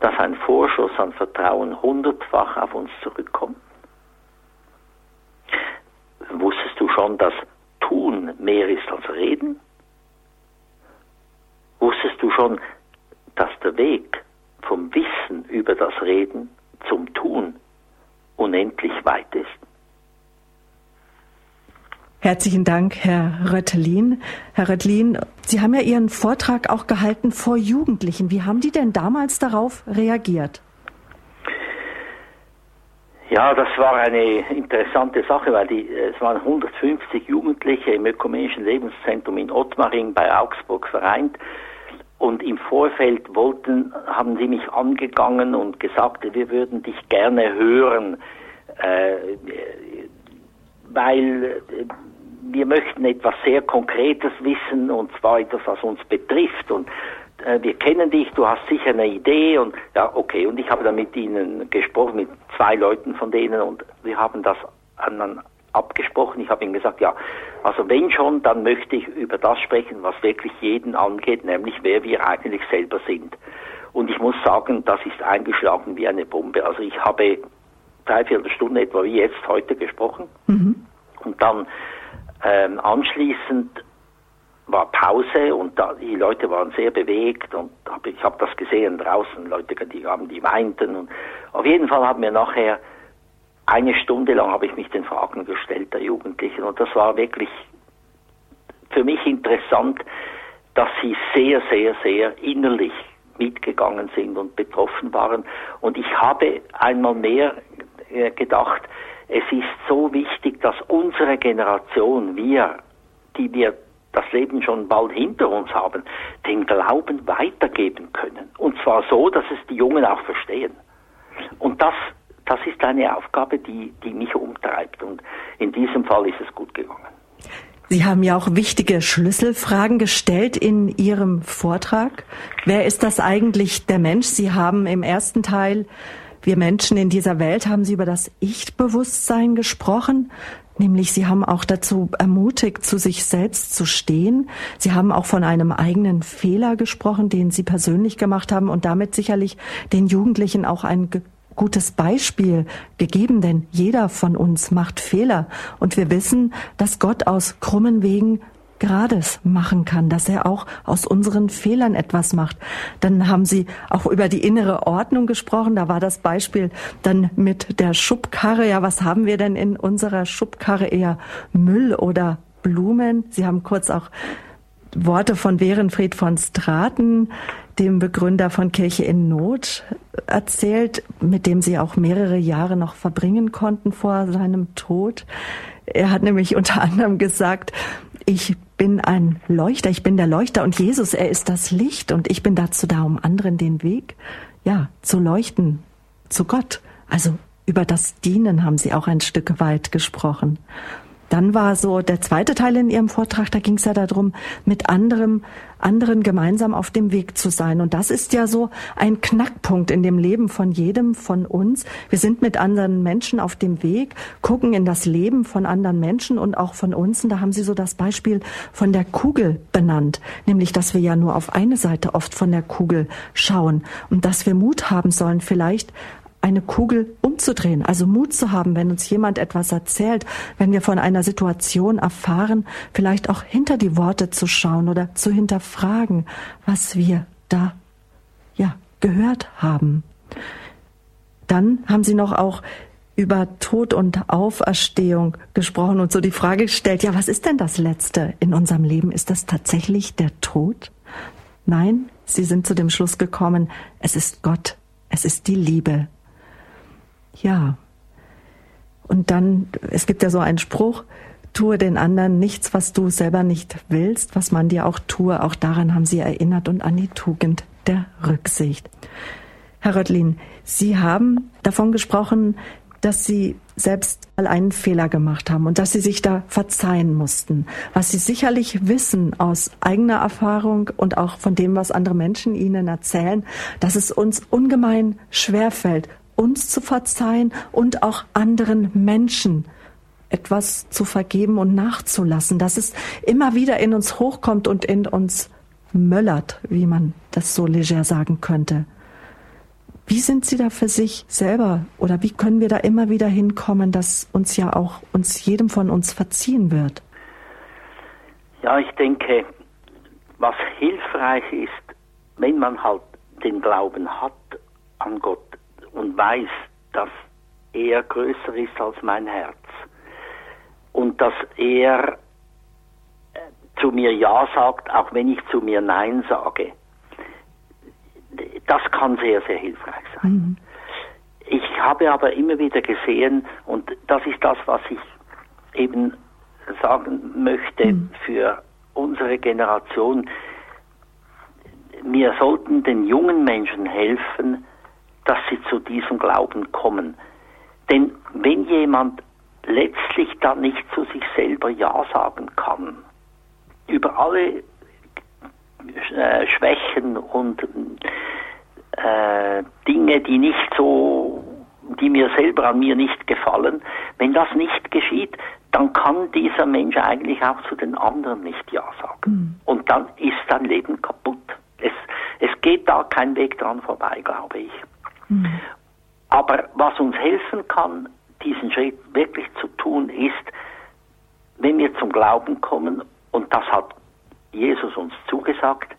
dass ein Vorschuss an Vertrauen hundertfach auf uns zurückkommt? Wusstest du schon, dass Tun mehr ist als Reden? Wusstest du schon, dass der Weg vom Wissen über das Reden zum Tun unendlich weit ist. Herzlichen Dank, Herr Röttelin. Herr Röttelin, Sie haben ja Ihren Vortrag auch gehalten vor Jugendlichen. Wie haben die denn damals darauf reagiert? Ja, das war eine interessante Sache, weil die, es waren 150 Jugendliche im Ökumenischen Lebenszentrum in Ottmaring bei Augsburg vereint und im Vorfeld wollten, haben sie mich angegangen und gesagt, wir würden dich gerne hören, äh, weil äh, wir möchten etwas sehr Konkretes wissen und zwar etwas, was uns betrifft. Und äh, wir kennen dich, du hast sicher eine Idee. Und ja, okay. Und ich habe dann mit ihnen gesprochen, mit zwei Leuten von denen. Und wir haben das an, abgesprochen. Ich habe ihm gesagt, ja, also wenn schon, dann möchte ich über das sprechen, was wirklich jeden angeht, nämlich wer wir eigentlich selber sind. Und ich muss sagen, das ist eingeschlagen wie eine Bombe. Also ich habe dreiviertel Stunde etwa wie jetzt heute gesprochen. Mhm. Und dann ähm, anschließend war Pause und da, die Leute waren sehr bewegt und hab, ich habe das gesehen draußen, Leute, die haben, die weinten und auf jeden Fall haben wir nachher eine Stunde lang habe ich mich den Fragen gestellt der Jugendlichen und das war wirklich für mich interessant, dass sie sehr, sehr, sehr innerlich mitgegangen sind und betroffen waren. Und ich habe einmal mehr äh, gedacht, es ist so wichtig, dass unsere Generation, wir, die wir das Leben schon bald hinter uns haben, den Glauben weitergeben können. Und zwar so, dass es die Jungen auch verstehen. Und das das ist eine Aufgabe, die, die mich umtreibt. Und in diesem Fall ist es gut gegangen. Sie haben ja auch wichtige Schlüsselfragen gestellt in Ihrem Vortrag. Wer ist das eigentlich der Mensch? Sie haben im ersten Teil, wir Menschen in dieser Welt, haben Sie über das Ich-Bewusstsein gesprochen. Nämlich, Sie haben auch dazu ermutigt, zu sich selbst zu stehen. Sie haben auch von einem eigenen Fehler gesprochen, den Sie persönlich gemacht haben und damit sicherlich den Jugendlichen auch ein gutes Beispiel gegeben, denn jeder von uns macht Fehler und wir wissen, dass Gott aus krummen Wegen Gerades machen kann, dass er auch aus unseren Fehlern etwas macht. Dann haben Sie auch über die innere Ordnung gesprochen. Da war das Beispiel dann mit der Schubkarre. Ja, was haben wir denn in unserer Schubkarre? Eher Müll oder Blumen? Sie haben kurz auch Worte von Werenfried von Straten, dem Begründer von Kirche in Not, erzählt, mit dem Sie auch mehrere Jahre noch verbringen konnten vor seinem Tod. Er hat nämlich unter anderem gesagt, ich bin ein Leuchter, ich bin der Leuchter und Jesus, er ist das Licht und ich bin dazu da, um anderen den Weg, ja, zu leuchten, zu Gott. Also über das Dienen haben Sie auch ein Stück weit gesprochen. Dann war so der zweite Teil in Ihrem Vortrag, da ging es ja darum, mit anderem, anderen gemeinsam auf dem Weg zu sein. Und das ist ja so ein Knackpunkt in dem Leben von jedem von uns. Wir sind mit anderen Menschen auf dem Weg, gucken in das Leben von anderen Menschen und auch von uns. Und da haben Sie so das Beispiel von der Kugel benannt, nämlich, dass wir ja nur auf eine Seite oft von der Kugel schauen und dass wir Mut haben sollen, vielleicht eine Kugel umzudrehen, also Mut zu haben, wenn uns jemand etwas erzählt, wenn wir von einer Situation erfahren, vielleicht auch hinter die Worte zu schauen oder zu hinterfragen, was wir da ja gehört haben. Dann haben Sie noch auch über Tod und Auferstehung gesprochen und so die Frage gestellt, ja, was ist denn das Letzte in unserem Leben? Ist das tatsächlich der Tod? Nein, Sie sind zu dem Schluss gekommen, es ist Gott, es ist die Liebe, ja. Und dann, es gibt ja so einen Spruch, tue den anderen nichts, was du selber nicht willst, was man dir auch tue. Auch daran haben Sie erinnert und an die Tugend der Rücksicht. Herr Röttlin, Sie haben davon gesprochen, dass Sie selbst mal einen Fehler gemacht haben und dass Sie sich da verzeihen mussten. Was Sie sicherlich wissen aus eigener Erfahrung und auch von dem, was andere Menschen Ihnen erzählen, dass es uns ungemein schwerfällt, uns zu verzeihen und auch anderen Menschen etwas zu vergeben und nachzulassen, dass es immer wieder in uns hochkommt und in uns möllert, wie man das so leger sagen könnte. Wie sind Sie da für sich selber oder wie können wir da immer wieder hinkommen, dass uns ja auch uns jedem von uns verziehen wird? Ja, ich denke, was hilfreich ist, wenn man halt den Glauben hat an Gott, und weiß, dass er größer ist als mein Herz und dass er äh, zu mir Ja sagt, auch wenn ich zu mir Nein sage. Das kann sehr, sehr hilfreich sein. Mhm. Ich habe aber immer wieder gesehen, und das ist das, was ich eben sagen möchte mhm. für unsere Generation, wir sollten den jungen Menschen helfen, dass sie zu diesem Glauben kommen. Denn wenn jemand letztlich dann nicht zu sich selber Ja sagen kann, über alle äh, Schwächen und äh, Dinge, die nicht so, die mir selber an mir nicht gefallen, wenn das nicht geschieht, dann kann dieser Mensch eigentlich auch zu den anderen nicht Ja sagen. Mhm. Und dann ist sein Leben kaputt. Es, es geht da kein Weg dran vorbei, glaube ich. Mhm. Aber was uns helfen kann, diesen Schritt wirklich zu tun, ist, wenn wir zum Glauben kommen, und das hat Jesus uns zugesagt,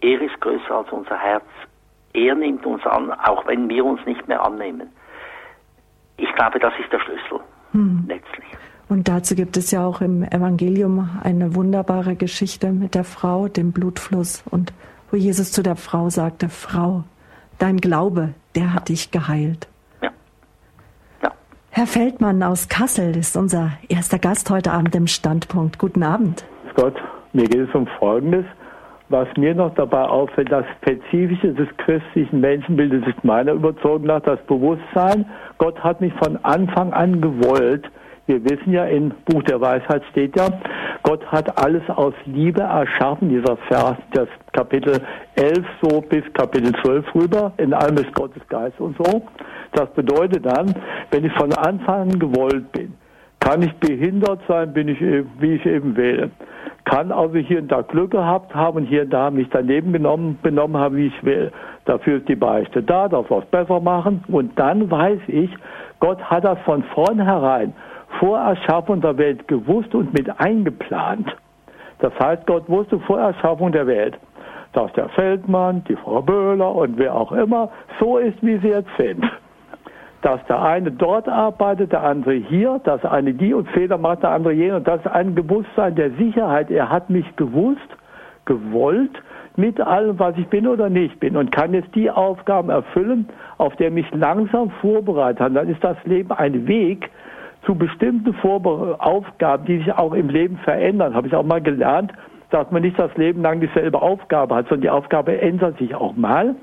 er ist größer als unser Herz, er nimmt uns an, auch wenn wir uns nicht mehr annehmen. Ich glaube, das ist der Schlüssel hm. letztlich. Und dazu gibt es ja auch im Evangelium eine wunderbare Geschichte mit der Frau, dem Blutfluss, und wo Jesus zu der Frau sagte, Frau, dein Glaube, der hat dich geheilt. Ja. ja. Herr Feldmann aus Kassel ist unser erster Gast heute Abend im Standpunkt. Guten Abend. Gott, mir geht es um Folgendes. Was mir noch dabei auffällt, das Spezifische des christlichen Menschenbildes ist meiner Überzeugung nach das Bewusstsein, Gott hat mich von Anfang an gewollt, wir wissen ja, im Buch der Weisheit steht ja, Gott hat alles aus Liebe erschaffen, dieser Vers, das Kapitel 11 so bis Kapitel 12 rüber, in allem ist Gottes Geist und so. Das bedeutet dann, wenn ich von Anfang an gewollt bin, kann ich behindert sein, bin ich, wie ich eben wähle kann also hier und da Glück gehabt haben und hier und da mich daneben genommen, benommen haben, wie ich will. Dafür ist die Beichte da, darf was besser machen. Und dann weiß ich, Gott hat das von vornherein vor Erschaffung der Welt gewusst und mit eingeplant. Das heißt, Gott wusste vor Erschaffung der Welt, dass der Feldmann, die Frau Böhler und wer auch immer so ist, wie sie jetzt sind. Dass der eine dort arbeitet, der andere hier, dass eine die und Fehler macht, der andere jene. Und das ist ein Bewusstsein der Sicherheit. Er hat mich gewusst, gewollt, mit allem, was ich bin oder nicht bin und kann jetzt die Aufgaben erfüllen, auf der mich langsam vorbereitet hat. Dann ist das Leben ein Weg zu bestimmten Vorbe Aufgaben, die sich auch im Leben verändern. Habe ich auch mal gelernt, dass man nicht das Leben lang dieselbe Aufgabe hat, sondern die Aufgabe ändert sich auch mal.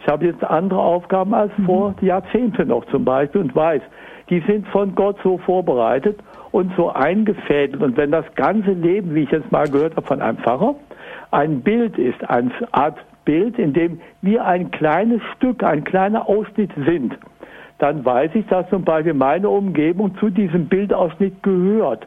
Ich habe jetzt andere Aufgaben als mhm. vor Jahrzehnten noch zum Beispiel und weiß, die sind von Gott so vorbereitet und so eingefädelt. Und wenn das ganze Leben, wie ich jetzt mal gehört habe von einem Pfarrer, ein Bild ist, eine Art Bild, in dem wir ein kleines Stück, ein kleiner Ausschnitt sind, dann weiß ich, dass zum Beispiel meine Umgebung zu diesem Bildausschnitt gehört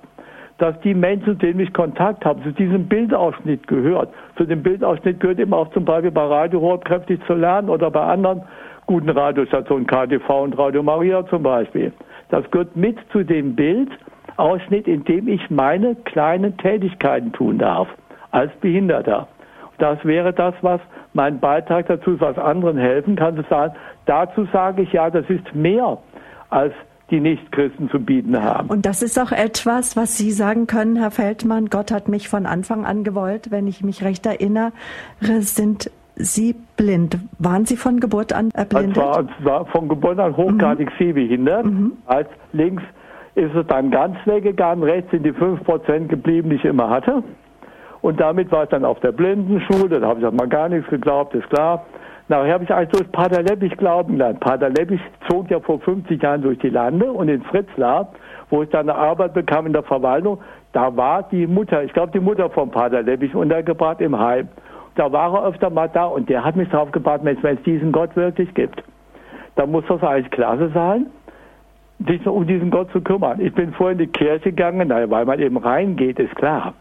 dass die Menschen, zu denen ich Kontakt habe, zu diesem Bildausschnitt gehört. Zu dem Bildausschnitt gehört eben auch zum Beispiel bei Radio Horeb kräftig zu lernen oder bei anderen guten Radiostationen, KTV und Radio Maria zum Beispiel. Das gehört mit zu dem Bildausschnitt, in dem ich meine kleinen Tätigkeiten tun darf, als Behinderter. Das wäre das, was mein Beitrag dazu ist, was anderen helfen kann, zu sagen, dazu sage ich ja, das ist mehr als die Nichtchristen zu bieten haben. Und das ist auch etwas, was Sie sagen können, Herr Feldmann. Gott hat mich von Anfang an gewollt. Wenn ich mich recht erinnere, sind Sie blind. Waren Sie von Geburt an erblindet? Ich war, war von Geburt an hochgradig mhm. sehbehindert. Mhm. Als links ist es dann ganz weggegangen, rechts sind die 5% geblieben, die ich immer hatte. Und damit war ich dann auf der Blindenschule, da habe ich auch mal gar nichts geglaubt, ist klar. Nachher habe ich eigentlich durch Pater Leppich glauben gelernt. Pater Leppich zog ja vor 50 Jahren durch die Lande und in Fritzlar, wo ich dann eine Arbeit bekam in der Verwaltung, da war die Mutter, ich glaube die Mutter von Pater Leppich untergebracht im Heim. Da war er öfter mal da und der hat mich darauf gebracht, wenn es diesen Gott wirklich gibt, dann muss das eigentlich klasse sein, sich um diesen Gott zu kümmern. Ich bin vorhin in die Kirche gegangen, weil man eben reingeht, ist klar.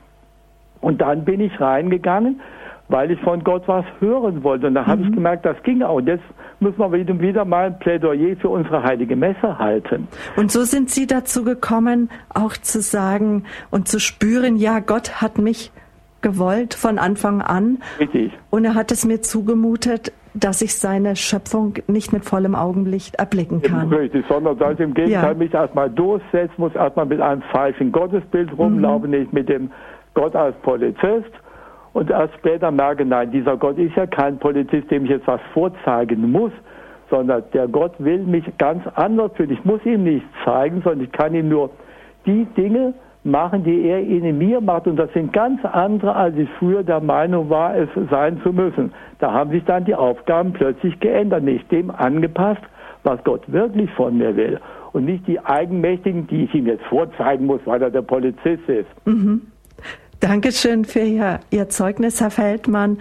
Und dann bin ich reingegangen weil ich von Gott was hören wollte. Und da habe ich mhm. gemerkt, das ging auch. Und jetzt müssen wir wieder, wieder mal ein Plädoyer für unsere heilige Messe halten. Und so sind Sie dazu gekommen, auch zu sagen und zu spüren, ja, Gott hat mich gewollt von Anfang an. Richtig. Und er hat es mir zugemutet, dass ich seine Schöpfung nicht mit vollem Augenlicht erblicken kann. Richtig, sondern dass ich im Gegenteil ja. mich erstmal durchsetzen muss, erstmal mit einem falschen Gottesbild rumlaufen, mhm. nicht mit dem Gott als Polizist, und erst später merke, nein, dieser Gott ist ja kein Polizist, dem ich jetzt was vorzeigen muss, sondern der Gott will mich ganz anders fühlen. Ich muss ihm nichts zeigen, sondern ich kann ihm nur die Dinge machen, die er in mir macht. Und das sind ganz andere, als ich früher der Meinung war, es sein zu müssen. Da haben sich dann die Aufgaben plötzlich geändert, nicht dem angepasst, was Gott wirklich von mir will. Und nicht die Eigenmächtigen, die ich ihm jetzt vorzeigen muss, weil er der Polizist ist. Mhm. Dankeschön für Ihr, Ihr Zeugnis, Herr Feldmann.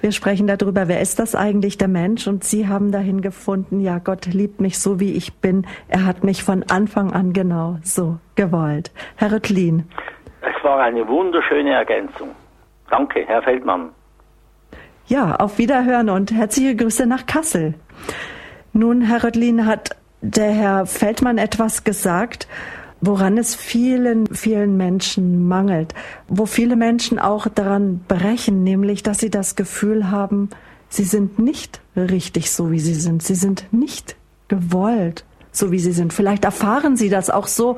Wir sprechen darüber, wer ist das eigentlich, der Mensch? Und Sie haben dahin gefunden, ja, Gott liebt mich so, wie ich bin. Er hat mich von Anfang an genau so gewollt. Herr Rüttlin. Es war eine wunderschöne Ergänzung. Danke, Herr Feldmann. Ja, auf Wiederhören und herzliche Grüße nach Kassel. Nun, Herr Röttlin, hat der Herr Feldmann etwas gesagt, woran es vielen, vielen Menschen mangelt, wo viele Menschen auch daran brechen, nämlich dass sie das Gefühl haben, sie sind nicht richtig so, wie sie sind, sie sind nicht gewollt, so wie sie sind. Vielleicht erfahren sie das auch so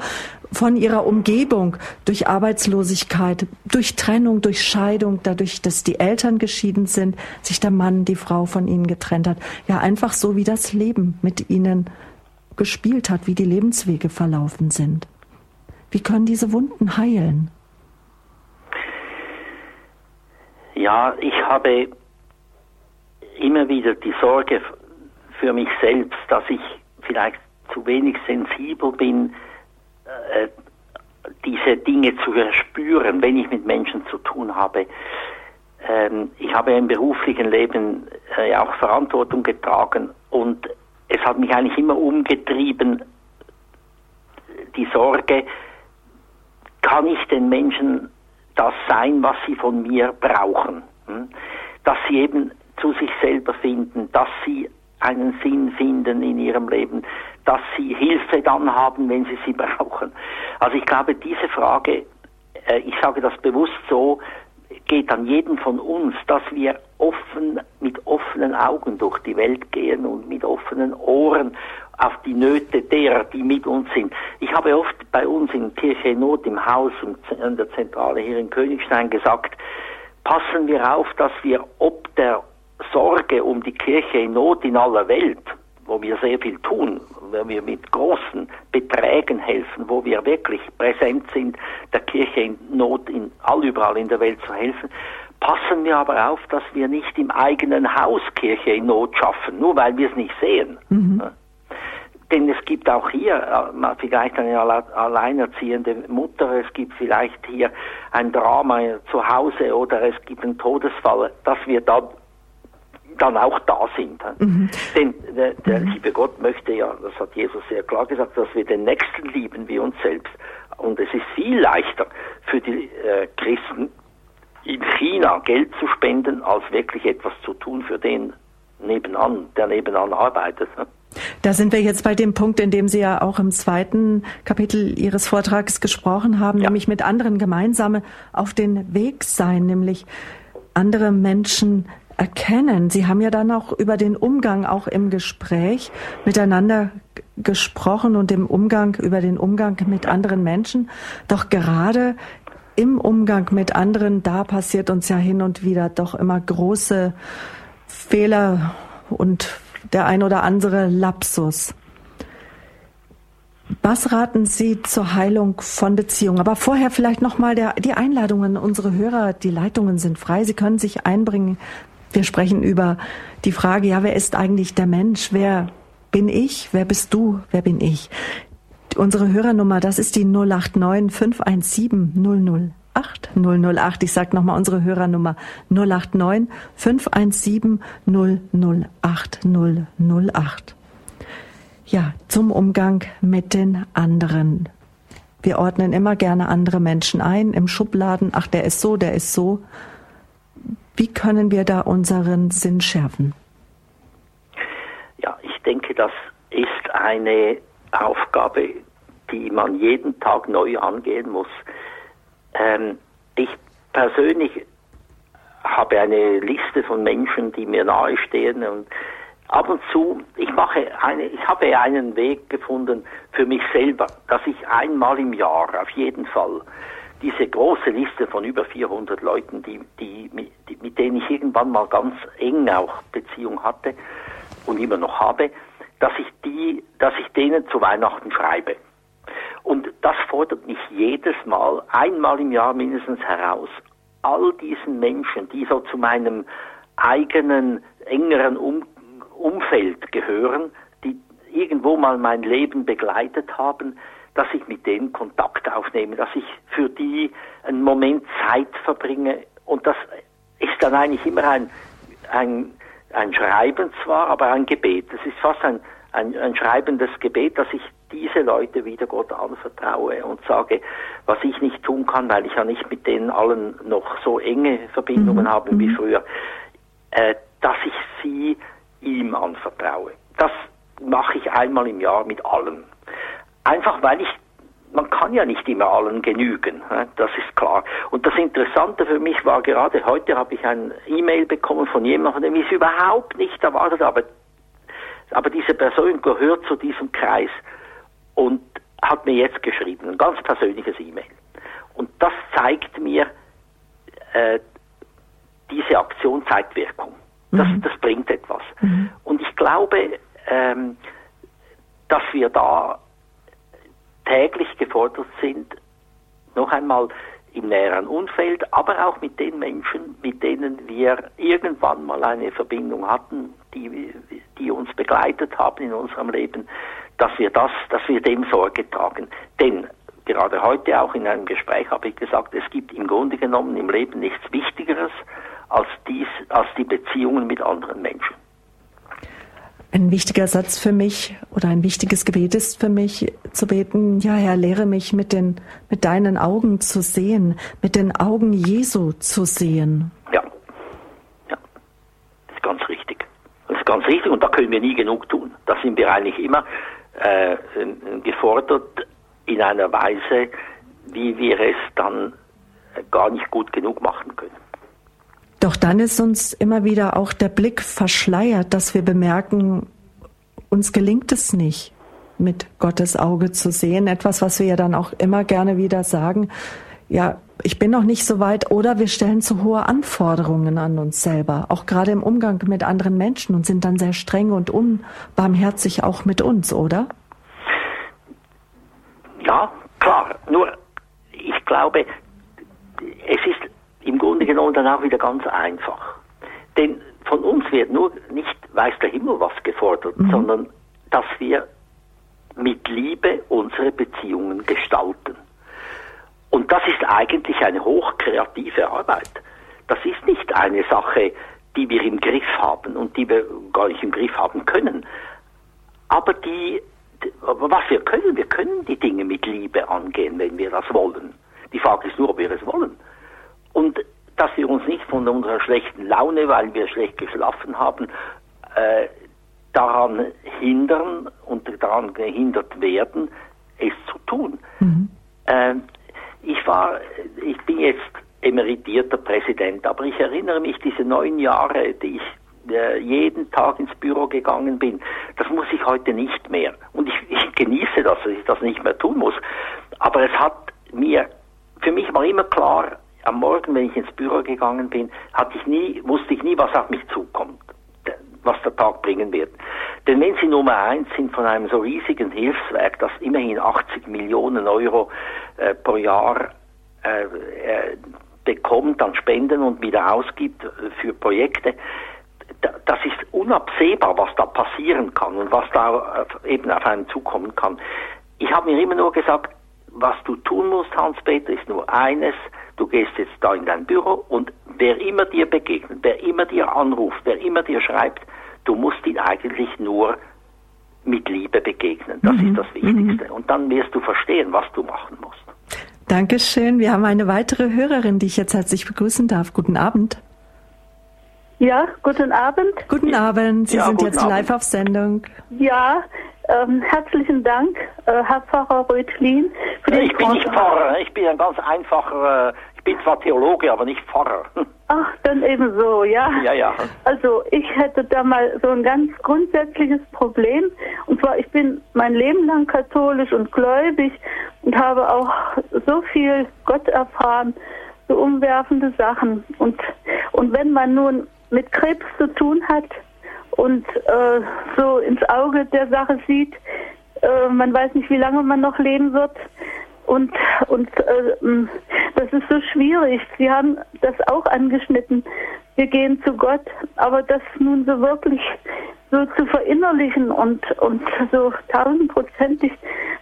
von ihrer Umgebung, durch Arbeitslosigkeit, durch Trennung, durch Scheidung, dadurch, dass die Eltern geschieden sind, sich der Mann, die Frau von ihnen getrennt hat. Ja, einfach so, wie das Leben mit ihnen gespielt hat, wie die Lebenswege verlaufen sind. Wie können diese Wunden heilen? Ja, ich habe immer wieder die Sorge für mich selbst, dass ich vielleicht zu wenig sensibel bin, äh, diese Dinge zu erspüren, wenn ich mit Menschen zu tun habe. Ähm, ich habe im beruflichen Leben äh, auch Verantwortung getragen und es hat mich eigentlich immer umgetrieben, die Sorge, kann ich den Menschen das sein, was sie von mir brauchen. Hm? Dass sie eben zu sich selber finden, dass sie einen Sinn finden in ihrem Leben, dass sie Hilfe dann haben, wenn sie sie brauchen. Also ich glaube, diese Frage, äh, ich sage das bewusst so, geht an jeden von uns, dass wir offen, mit offenen Augen durch die Welt gehen und mit offenen Ohren auf die Nöte derer, die mit uns sind. Ich habe oft bei uns in Kirche Not im Haus und an der Zentrale hier in Königstein gesagt, passen wir auf, dass wir ob der Sorge um die Kirche in Not in aller Welt, wo wir sehr viel tun, wo wir mit großen Beträgen helfen, wo wir wirklich präsent sind, der Kirche in Not in all überall in der Welt zu helfen, passen wir aber auf, dass wir nicht im eigenen Haus Kirche in Not schaffen, nur weil wir es nicht sehen. Mhm. Denn es gibt auch hier äh, vielleicht eine alleinerziehende Mutter, es gibt vielleicht hier ein Drama zu Hause oder es gibt einen Todesfall, dass wir da dann auch da sind. Mhm. Denn der, der mhm. liebe Gott möchte ja, das hat Jesus sehr klar gesagt, dass wir den Nächsten lieben wie uns selbst. Und es ist viel leichter für die äh, Christen in China Geld zu spenden, als wirklich etwas zu tun für den nebenan, der nebenan arbeitet. Da sind wir jetzt bei dem Punkt, in dem Sie ja auch im zweiten Kapitel Ihres Vortrags gesprochen haben, ja. nämlich mit anderen gemeinsame auf den Weg sein, nämlich andere Menschen erkennen. Sie haben ja dann auch über den Umgang auch im Gespräch miteinander gesprochen und im Umgang über den Umgang mit anderen Menschen. Doch gerade im Umgang mit anderen, da passiert uns ja hin und wieder doch immer große Fehler und der ein oder andere Lapsus. Was raten Sie zur Heilung von Beziehungen? Aber vorher vielleicht nochmal die Einladungen. Unsere Hörer, die Leitungen sind frei. Sie können sich einbringen wir sprechen über die Frage, ja, wer ist eigentlich der Mensch? Wer bin ich? Wer bist du? Wer bin ich? Unsere Hörernummer, das ist die 089 517 008 008. Ich sage nochmal unsere Hörernummer 089 517 008 008. Ja, zum Umgang mit den anderen. Wir ordnen immer gerne andere Menschen ein im Schubladen. Ach, der ist so, der ist so. Wie können wir da unseren Sinn schärfen? Ja, ich denke, das ist eine Aufgabe, die man jeden Tag neu angehen muss. Ähm, ich persönlich habe eine Liste von Menschen, die mir nahestehen und ab und zu, ich mache eine, ich habe einen Weg gefunden für mich selber, dass ich einmal im Jahr auf jeden Fall diese große Liste von über 400 Leuten, die, die, die, mit denen ich irgendwann mal ganz eng auch Beziehung hatte und immer noch habe, dass ich die, dass ich denen zu Weihnachten schreibe. Und das fordert mich jedes Mal, einmal im Jahr mindestens heraus, all diesen Menschen, die so zu meinem eigenen engeren um Umfeld gehören, die irgendwo mal mein Leben begleitet haben, dass ich mit denen Kontakt aufnehme, dass ich für die einen Moment Zeit verbringe. Und das ist dann eigentlich immer ein, ein, ein Schreiben zwar, aber ein Gebet. Das ist fast ein, ein, ein schreibendes Gebet, dass ich diese Leute wieder Gott anvertraue und sage, was ich nicht tun kann, weil ich ja nicht mit denen allen noch so enge Verbindungen mhm. habe wie mhm. früher, äh, dass ich sie ihm anvertraue. Das mache ich einmal im Jahr mit allen. Einfach weil ich, man kann ja nicht immer allen genügen, das ist klar. Und das Interessante für mich war gerade heute habe ich ein E-Mail bekommen von jemandem, dem ich es überhaupt nicht erwartet habe. Aber diese Person gehört zu diesem Kreis und hat mir jetzt geschrieben, ein ganz persönliches E-Mail. Und das zeigt mir, äh, diese Aktion zeigt Wirkung. Das, mhm. das bringt etwas. Mhm. Und ich glaube, ähm, dass wir da täglich gefordert sind, noch einmal im näheren Umfeld, aber auch mit den Menschen, mit denen wir irgendwann mal eine Verbindung hatten, die, die uns begleitet haben in unserem Leben, dass wir das, dass wir dem Sorge tragen. Denn gerade heute auch in einem Gespräch habe ich gesagt, es gibt im Grunde genommen im Leben nichts Wichtigeres als dies, als die Beziehungen mit anderen Menschen. Ein wichtiger Satz für mich oder ein wichtiges Gebet ist für mich zu beten, ja Herr, lehre mich mit den, mit deinen Augen zu sehen, mit den Augen Jesu zu sehen. Ja, ja, das ist ganz richtig. Das ist ganz richtig und da können wir nie genug tun. Da sind wir eigentlich immer äh, gefordert in einer Weise, wie wir es dann gar nicht gut genug machen können. Doch dann ist uns immer wieder auch der Blick verschleiert, dass wir bemerken, uns gelingt es nicht, mit Gottes Auge zu sehen. Etwas, was wir ja dann auch immer gerne wieder sagen, ja, ich bin noch nicht so weit oder wir stellen zu hohe Anforderungen an uns selber, auch gerade im Umgang mit anderen Menschen und sind dann sehr streng und unbarmherzig auch mit uns, oder? Ja, klar. Nur, ich glaube, es ist im Grunde genommen dann auch wieder ganz einfach. Denn von uns wird nur nicht weiß der Himmel was gefordert, mhm. sondern dass wir mit Liebe unsere Beziehungen gestalten. Und das ist eigentlich eine hochkreative Arbeit. Das ist nicht eine Sache, die wir im Griff haben und die wir gar nicht im Griff haben können. Aber die, was wir können, wir können die Dinge mit Liebe angehen, wenn wir das wollen. Die Frage ist nur, ob wir es wollen. Und dass wir uns nicht von unserer schlechten Laune, weil wir schlecht geschlafen haben, äh, daran hindern und daran gehindert werden, es zu tun. Mhm. Äh, ich war, ich bin jetzt emeritierter Präsident, aber ich erinnere mich, diese neun Jahre, die ich äh, jeden Tag ins Büro gegangen bin, das muss ich heute nicht mehr. Und ich, ich genieße das, dass ich das nicht mehr tun muss. Aber es hat mir, für mich war immer klar, am Morgen, wenn ich ins Büro gegangen bin, hatte ich nie, wusste ich nie, was auf mich zukommt, was der Tag bringen wird. Denn wenn Sie Nummer eins sind von einem so riesigen Hilfswerk, das immerhin 80 Millionen Euro äh, pro Jahr äh, äh, bekommt an Spenden und wieder ausgibt äh, für Projekte, das ist unabsehbar, was da passieren kann und was da eben auf einen zukommen kann. Ich habe mir immer nur gesagt, was du tun musst, Hans-Peter, ist nur eines, du gehst jetzt da in dein Büro und wer immer dir begegnet, wer immer dir anruft, wer immer dir schreibt, du musst ihn eigentlich nur mit Liebe begegnen. Das mhm. ist das Wichtigste. Mhm. Und dann wirst du verstehen, was du machen musst. Dankeschön. Wir haben eine weitere Hörerin, die ich jetzt herzlich begrüßen darf. Guten Abend. Ja, guten Abend. Guten Abend. Sie ja, sind jetzt Abend. live auf Sendung. Ja, ähm, herzlichen Dank, äh, Herr Pfarrer Röthlin. ich bin nicht Pfarrer, ich bin ein ganz einfacher, äh, ich bin zwar Theologe, aber nicht Pfarrer. Ach, dann ebenso, ja. Ja, ja. Also ich hätte da mal so ein ganz grundsätzliches Problem. Und zwar, ich bin mein Leben lang katholisch und gläubig und habe auch so viel Gott erfahren, so umwerfende Sachen. Und, und wenn man nun mit Krebs zu tun hat, und äh, so ins Auge der Sache sieht. Äh, man weiß nicht, wie lange man noch leben wird. Und, und äh, das ist so schwierig. Sie haben das auch angeschnitten. Wir gehen zu Gott, aber das nun so wirklich so zu verinnerlichen und, und so tausendprozentig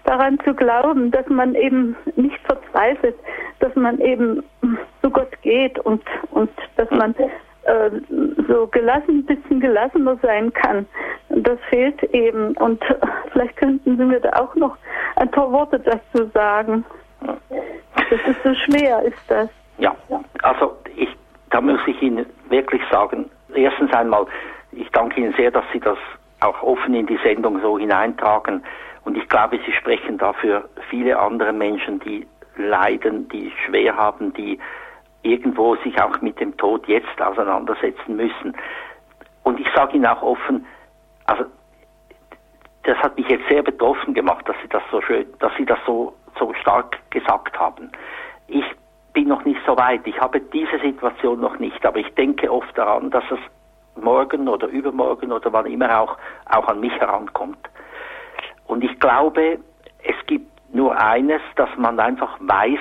daran zu glauben, dass man eben nicht verzweifelt, dass man eben zu Gott geht und, und dass man äh, so gelassen, ein bisschen gelassener sein kann. Das fehlt eben. Und vielleicht könnten Sie mir da auch noch ein paar Worte dazu sagen. Das ist so schwer, ist das. Ja, also ich, da muss ich Ihnen wirklich sagen, erstens einmal, ich danke Ihnen sehr, dass Sie das auch offen in die Sendung so hineintragen. Und ich glaube, Sie sprechen dafür viele andere Menschen, die leiden, die schwer haben, die irgendwo sich auch mit dem Tod jetzt auseinandersetzen müssen. Und ich sage Ihnen auch offen, also das hat mich jetzt sehr betroffen gemacht, dass Sie das so schön, dass Sie das so, so stark gesagt haben. Ich bin noch nicht so weit. Ich habe diese Situation noch nicht, aber ich denke oft daran, dass es morgen oder übermorgen oder wann immer auch, auch an mich herankommt. Und ich glaube, es gibt nur eines, dass man einfach weiß,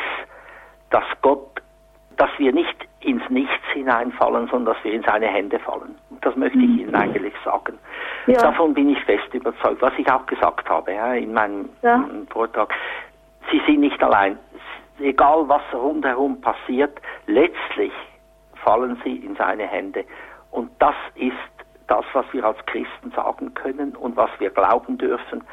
dass Gott dass wir nicht ins Nichts hineinfallen, sondern dass wir in seine Hände fallen. Das möchte ich mhm. Ihnen eigentlich sagen. Ja. Davon bin ich fest überzeugt, was ich auch gesagt habe ja, in meinem ja. Vortrag. Sie sind nicht allein. Egal was rundherum passiert, letztlich fallen Sie in seine Hände. Und das ist das, was wir als Christen sagen können und was wir glauben dürfen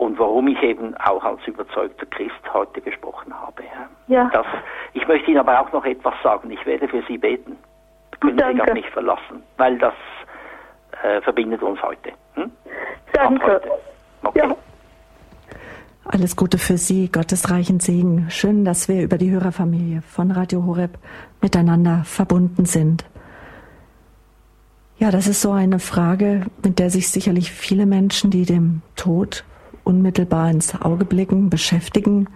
und warum ich eben auch als überzeugter Christ heute gesprochen habe. Ja. Das, ich möchte Ihnen aber auch noch etwas sagen. Ich werde für Sie beten. Können Danke. sich auf mich verlassen, weil das äh, verbindet uns heute. Hm? Danke. Heute. Okay. Ja. Alles Gute für Sie, Gottes reichen Segen. Schön, dass wir über die Hörerfamilie von Radio Horeb miteinander verbunden sind. Ja, das ist so eine Frage, mit der sich sicherlich viele Menschen, die dem Tod unmittelbar ins Auge blicken, beschäftigen.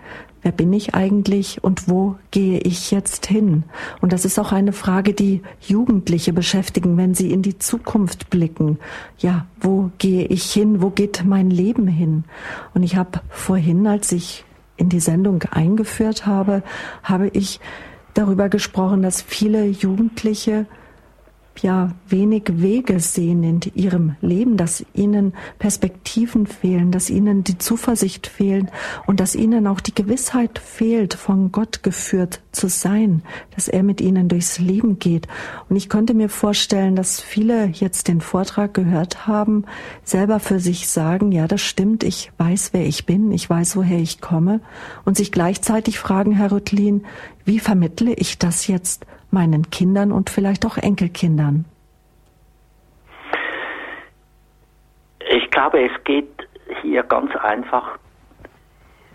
Wer bin ich eigentlich und wo gehe ich jetzt hin? Und das ist auch eine Frage, die Jugendliche beschäftigen, wenn sie in die Zukunft blicken. Ja, wo gehe ich hin? Wo geht mein Leben hin? Und ich habe vorhin, als ich in die Sendung eingeführt habe, habe ich darüber gesprochen, dass viele Jugendliche ja wenig Wege sehen in ihrem Leben, dass ihnen Perspektiven fehlen, dass ihnen die Zuversicht fehlt und dass ihnen auch die Gewissheit fehlt, von Gott geführt zu sein, dass er mit ihnen durchs Leben geht. Und ich könnte mir vorstellen, dass viele jetzt den Vortrag gehört haben, selber für sich sagen, ja, das stimmt, ich weiß, wer ich bin, ich weiß, woher ich komme und sich gleichzeitig fragen, Herr Rüttlin, wie vermittle ich das jetzt meinen Kindern und vielleicht auch Enkelkindern? Ich glaube, es geht hier ganz einfach,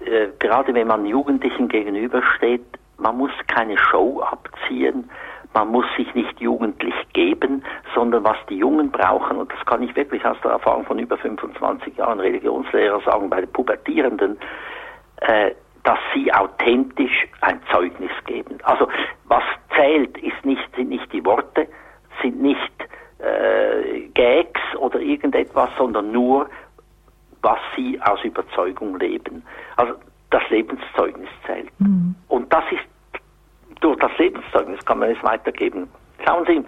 äh, gerade wenn man Jugendlichen gegenübersteht, man muss keine Show abziehen, man muss sich nicht jugendlich geben, sondern was die Jungen brauchen, und das kann ich wirklich aus der Erfahrung von über 25 Jahren Religionslehrer sagen, bei den Pubertierenden, äh, dass sie authentisch ein Zeugnis geben. Also was zählt, ist nicht, sind nicht die Worte, sind nicht äh, Gags oder irgendetwas, sondern nur, was sie aus Überzeugung leben. Also das Lebenszeugnis zählt. Mhm. Und das ist, durch das Lebenszeugnis kann man es weitergeben. Schauen Sie,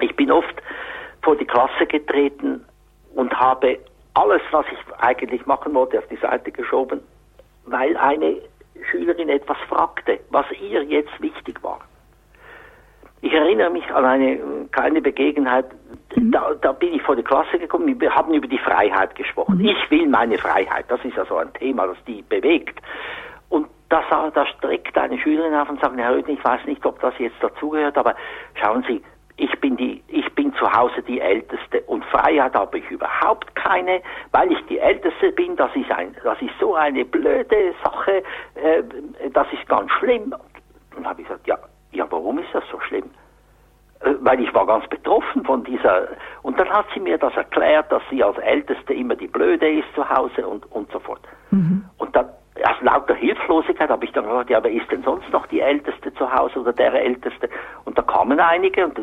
ich bin oft vor die Klasse getreten und habe alles, was ich eigentlich machen wollte, auf die Seite geschoben weil eine Schülerin etwas fragte, was ihr jetzt wichtig war. Ich erinnere mich an eine kleine Begebenheit, mhm. da, da, bin ich vor die Klasse gekommen, wir haben über die Freiheit gesprochen. Mhm. Ich will meine Freiheit, das ist ja so ein Thema, das die bewegt. Und da, da streckt eine Schülerin auf und sagt, Herr Röden, ich weiß nicht, ob das jetzt dazugehört, aber schauen Sie, ich bin die, ich zu Hause die Älteste und Freiheit habe ich überhaupt keine, weil ich die Älteste bin. Das ist ein, das ist so eine blöde Sache, äh, das ist ganz schlimm. Und dann habe ich gesagt, ja, ja, warum ist das so schlimm? Äh, weil ich war ganz betroffen von dieser, und dann hat sie mir das erklärt, dass sie als Älteste immer die Blöde ist zu Hause und, und so fort. Mhm. Und dann, aus lauter Hilflosigkeit habe ich dann gesagt, ja, wer ist denn sonst noch die Älteste zu Hause oder der Älteste? Und da kamen einige und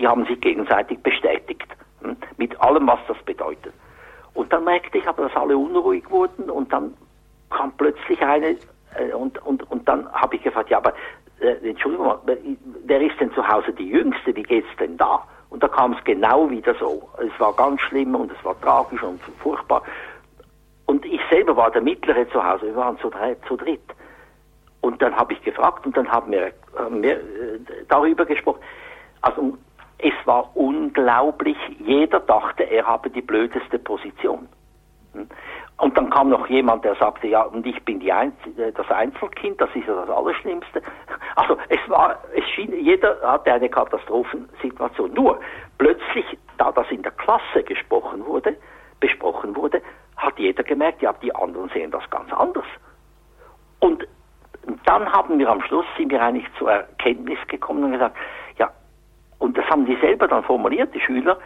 die haben sich gegenseitig bestätigt, hm, mit allem, was das bedeutet. Und dann merkte ich aber, dass alle unruhig wurden und dann kam plötzlich eine, äh, und, und, und dann habe ich gefragt, ja, aber äh, Entschuldigung mal, wer ist denn zu Hause die Jüngste, wie geht's denn da? Und da kam es genau wieder so. Es war ganz schlimm und es war tragisch und furchtbar. Und ich selber war der Mittlere zu Hause, wir waren zu, drei, zu dritt. Und dann habe ich gefragt und dann haben wir, haben wir äh, darüber gesprochen. Also es war unglaublich, jeder dachte, er habe die blödeste Position. Hm? Und dann kam noch jemand, der sagte, ja, und ich bin Einz das Einzelkind, das ist ja das Allerschlimmste. Also es war, es schien, jeder hatte eine Katastrophensituation. Nur plötzlich, da das in der Klasse gesprochen wurde, besprochen wurde, hat jeder gemerkt, ja, die anderen sehen das ganz anders. Und dann haben wir am Schluss, sind wir eigentlich zur Erkenntnis gekommen und gesagt, ja, und das haben die selber dann formuliert, die Schüler,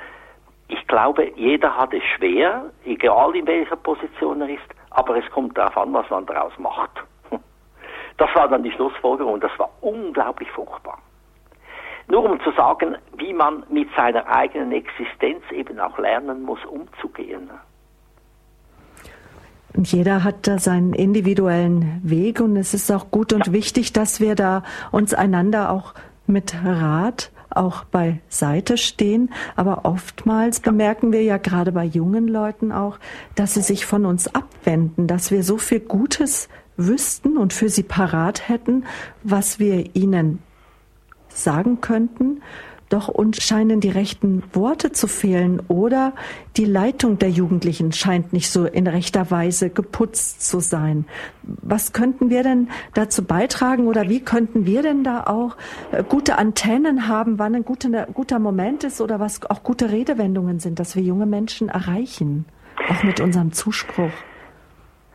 ich glaube, jeder hat es schwer, egal in welcher Position er ist, aber es kommt darauf an, was man daraus macht. Das war dann die Schlussfolgerung und das war unglaublich fruchtbar. Nur um zu sagen, wie man mit seiner eigenen Existenz eben auch lernen muss, umzugehen. Und jeder hat da seinen individuellen Weg und es ist auch gut und ja. wichtig, dass wir da uns einander auch mit Rat auch beiseite stehen. Aber oftmals bemerken wir ja gerade bei jungen Leuten auch, dass sie sich von uns abwenden, dass wir so viel Gutes wüssten und für sie parat hätten, was wir ihnen sagen könnten doch uns scheinen die rechten Worte zu fehlen oder die Leitung der Jugendlichen scheint nicht so in rechter Weise geputzt zu sein. Was könnten wir denn dazu beitragen oder wie könnten wir denn da auch äh, gute Antennen haben, wann ein guter, guter Moment ist oder was auch gute Redewendungen sind, dass wir junge Menschen erreichen, auch mit unserem Zuspruch?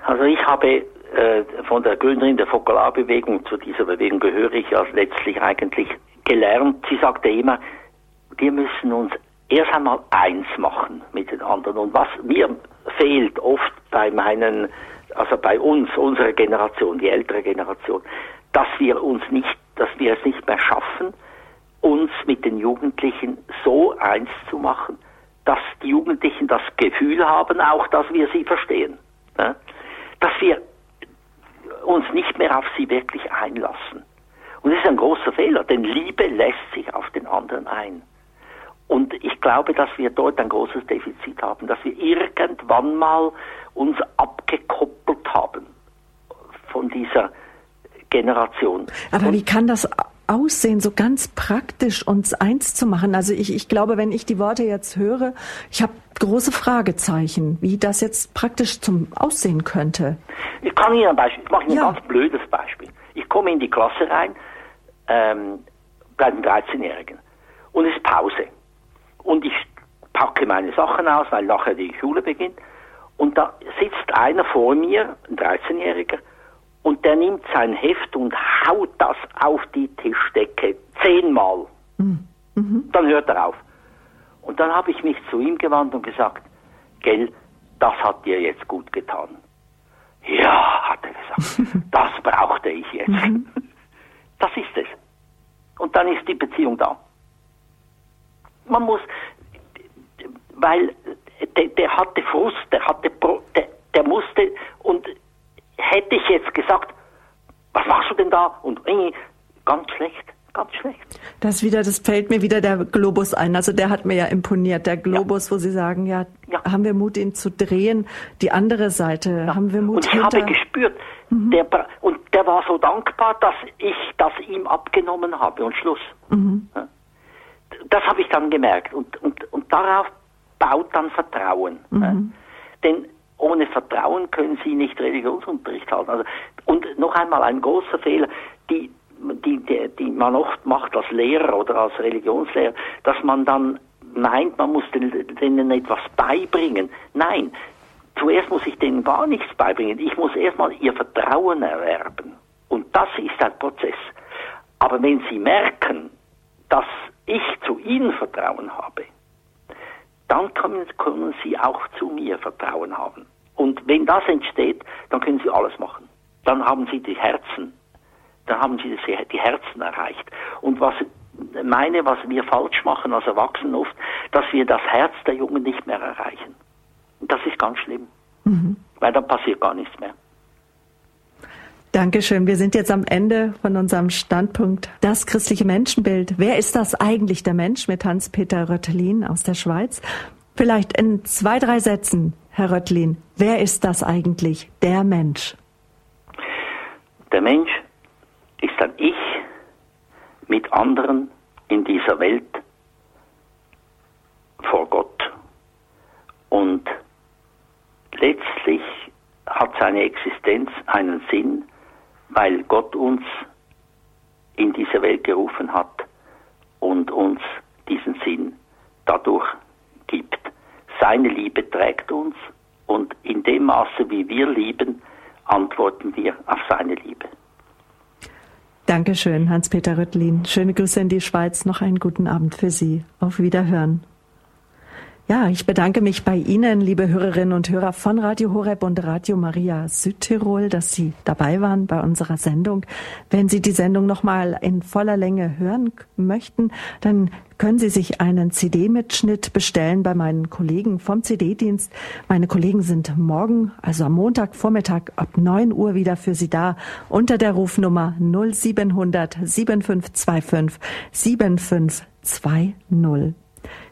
Also ich habe äh, von der Gründerin der Fokularbewegung, zu dieser Bewegung gehöre ich ja letztlich eigentlich gelernt. Sie sagte immer, wir müssen uns erst einmal eins machen mit den anderen. Und was mir fehlt oft bei meinen, also bei uns, unserer Generation, die ältere Generation, dass wir uns nicht, dass wir es nicht mehr schaffen, uns mit den Jugendlichen so eins zu machen, dass die Jugendlichen das Gefühl haben, auch dass wir sie verstehen. Ne? Dass wir uns nicht mehr auf sie wirklich einlassen. Und das ist ein großer Fehler, denn Liebe lässt sich auf den anderen ein. Und ich glaube, dass wir dort ein großes Defizit haben, dass wir irgendwann mal uns abgekoppelt haben von dieser Generation. Aber Und wie kann das aussehen, so ganz praktisch uns eins zu machen? Also ich, ich glaube, wenn ich die Worte jetzt höre, ich habe große Fragezeichen, wie das jetzt praktisch zum Aussehen könnte. Ich kann Ihnen ein Beispiel, ich mache Ihnen Ja. ein ganz blödes Beispiel. Ich komme in die Klasse rein, ähm, bei den 13-Jährigen, und es ist Pause. Und ich packe meine Sachen aus, weil nachher die Schule beginnt. Und da sitzt einer vor mir, ein 13-Jähriger, und der nimmt sein Heft und haut das auf die Tischdecke zehnmal. Dann hört er auf. Und dann habe ich mich zu ihm gewandt und gesagt, gell, das hat dir jetzt gut getan. Ja, hat er gesagt, das brauchte ich jetzt. Das ist es. Und dann ist die Beziehung da. Man muss, weil der, der hatte Frust, der hatte, der, der musste, und hätte ich jetzt gesagt, was machst du denn da? Und äh, ganz schlecht, ganz schlecht. Das wieder, das fällt mir wieder der Globus ein. Also der hat mir ja imponiert. Der Globus, wo Sie sagen, ja, Ja. haben wir Mut, ihn zu drehen. Die andere Seite, haben wir Mut, und ich hinter... habe gespürt, der, bra- und der war so dankbar, dass ich das ihm abgenommen habe und Schluss. Ja. Das habe ich dann gemerkt und, und, und darauf baut dann Vertrauen. Ja. Denn ohne Vertrauen können Sie nicht Religionsunterricht halten. Also, und noch einmal ein großer Fehler, die, die, die, die man oft macht als Lehrer oder als Religionslehrer, dass man dann meint, man muss den- denen etwas beibringen. Nein, zuerst muss ich denen gar nichts beibringen. Ich muss erstmal ihr Vertrauen erwerben. Und das ist ein Prozess. Aber wenn sie merken, dass ich zu ihnen Vertrauen habe, dann können, können sie auch zu mir Vertrauen haben. Und wenn das entsteht, dann können sie alles machen. Dann haben sie die Herzen, dann haben sie das, die Herzen erreicht. Und was meine, was wir falsch machen als Erwachsene oft, dass wir das Herz der Jungen nicht mehr erreichen. Und das ist ganz schlimm. Weil dann passiert gar nichts mehr. Dankeschön. Wir sind jetzt am Ende von unserem Standpunkt. Das christliche Menschenbild. Wer ist das eigentlich, der Mensch, mit Hans-Peter Röttelin aus der Schweiz? Vielleicht in zwei, drei Sätzen, Herr Röttelin. Wer ist das eigentlich, der Mensch? Der Mensch ist ein Ich mit anderen in dieser Welt vor Gott. Und letztlich hat seine Existenz einen Sinn, weil Gott uns in diese Welt gerufen hat und uns diesen Sinn dadurch gibt. Seine Liebe trägt uns und in dem Maße, wie wir lieben, antworten wir auf seine Liebe. Dankeschön, Hans-Peter Röttlin. Schöne Grüße in die Schweiz. Noch einen guten Abend für Sie. Auf Wiederhören. Ja, ich bedanke mich bei Ihnen, liebe Hörerinnen und Hörer von Radio Horeb und Radio Maria Südtirol, dass Sie dabei waren bei unserer Sendung. Wenn Sie die Sendung nochmal in voller Länge hören möchten, dann können Sie sich einen CD-Mitschnitt bestellen bei meinen Kollegen vom CD-Dienst. Meine Kollegen sind morgen, also am Montagvormittag ab 9 Uhr wieder für Sie da unter der Rufnummer 0700 7525 7520.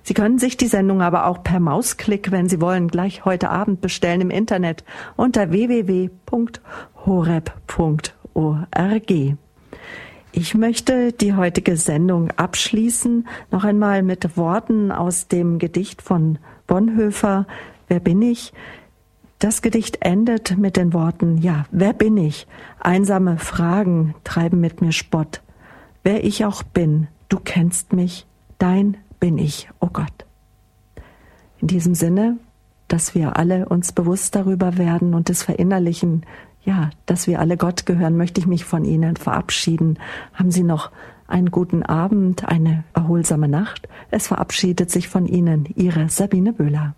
Sie können sich die Sendung aber auch per Mausklick, wenn Sie wollen, gleich heute Abend bestellen im Internet unter www.horeb.org. Ich möchte die heutige Sendung abschließen, noch einmal mit Worten aus dem Gedicht von Bonhoeffer, Wer bin ich? Das Gedicht endet mit den Worten, ja, wer bin ich? Einsame Fragen treiben mit mir Spott. Wer ich auch bin, du kennst mich, dein bin ich, oh Gott. In diesem Sinne, dass wir alle uns bewusst darüber werden und es verinnerlichen, ja, dass wir alle Gott gehören, möchte ich mich von Ihnen verabschieden. Haben Sie noch einen guten Abend, eine erholsame Nacht. Es verabschiedet sich von Ihnen Ihre Sabine Böhler.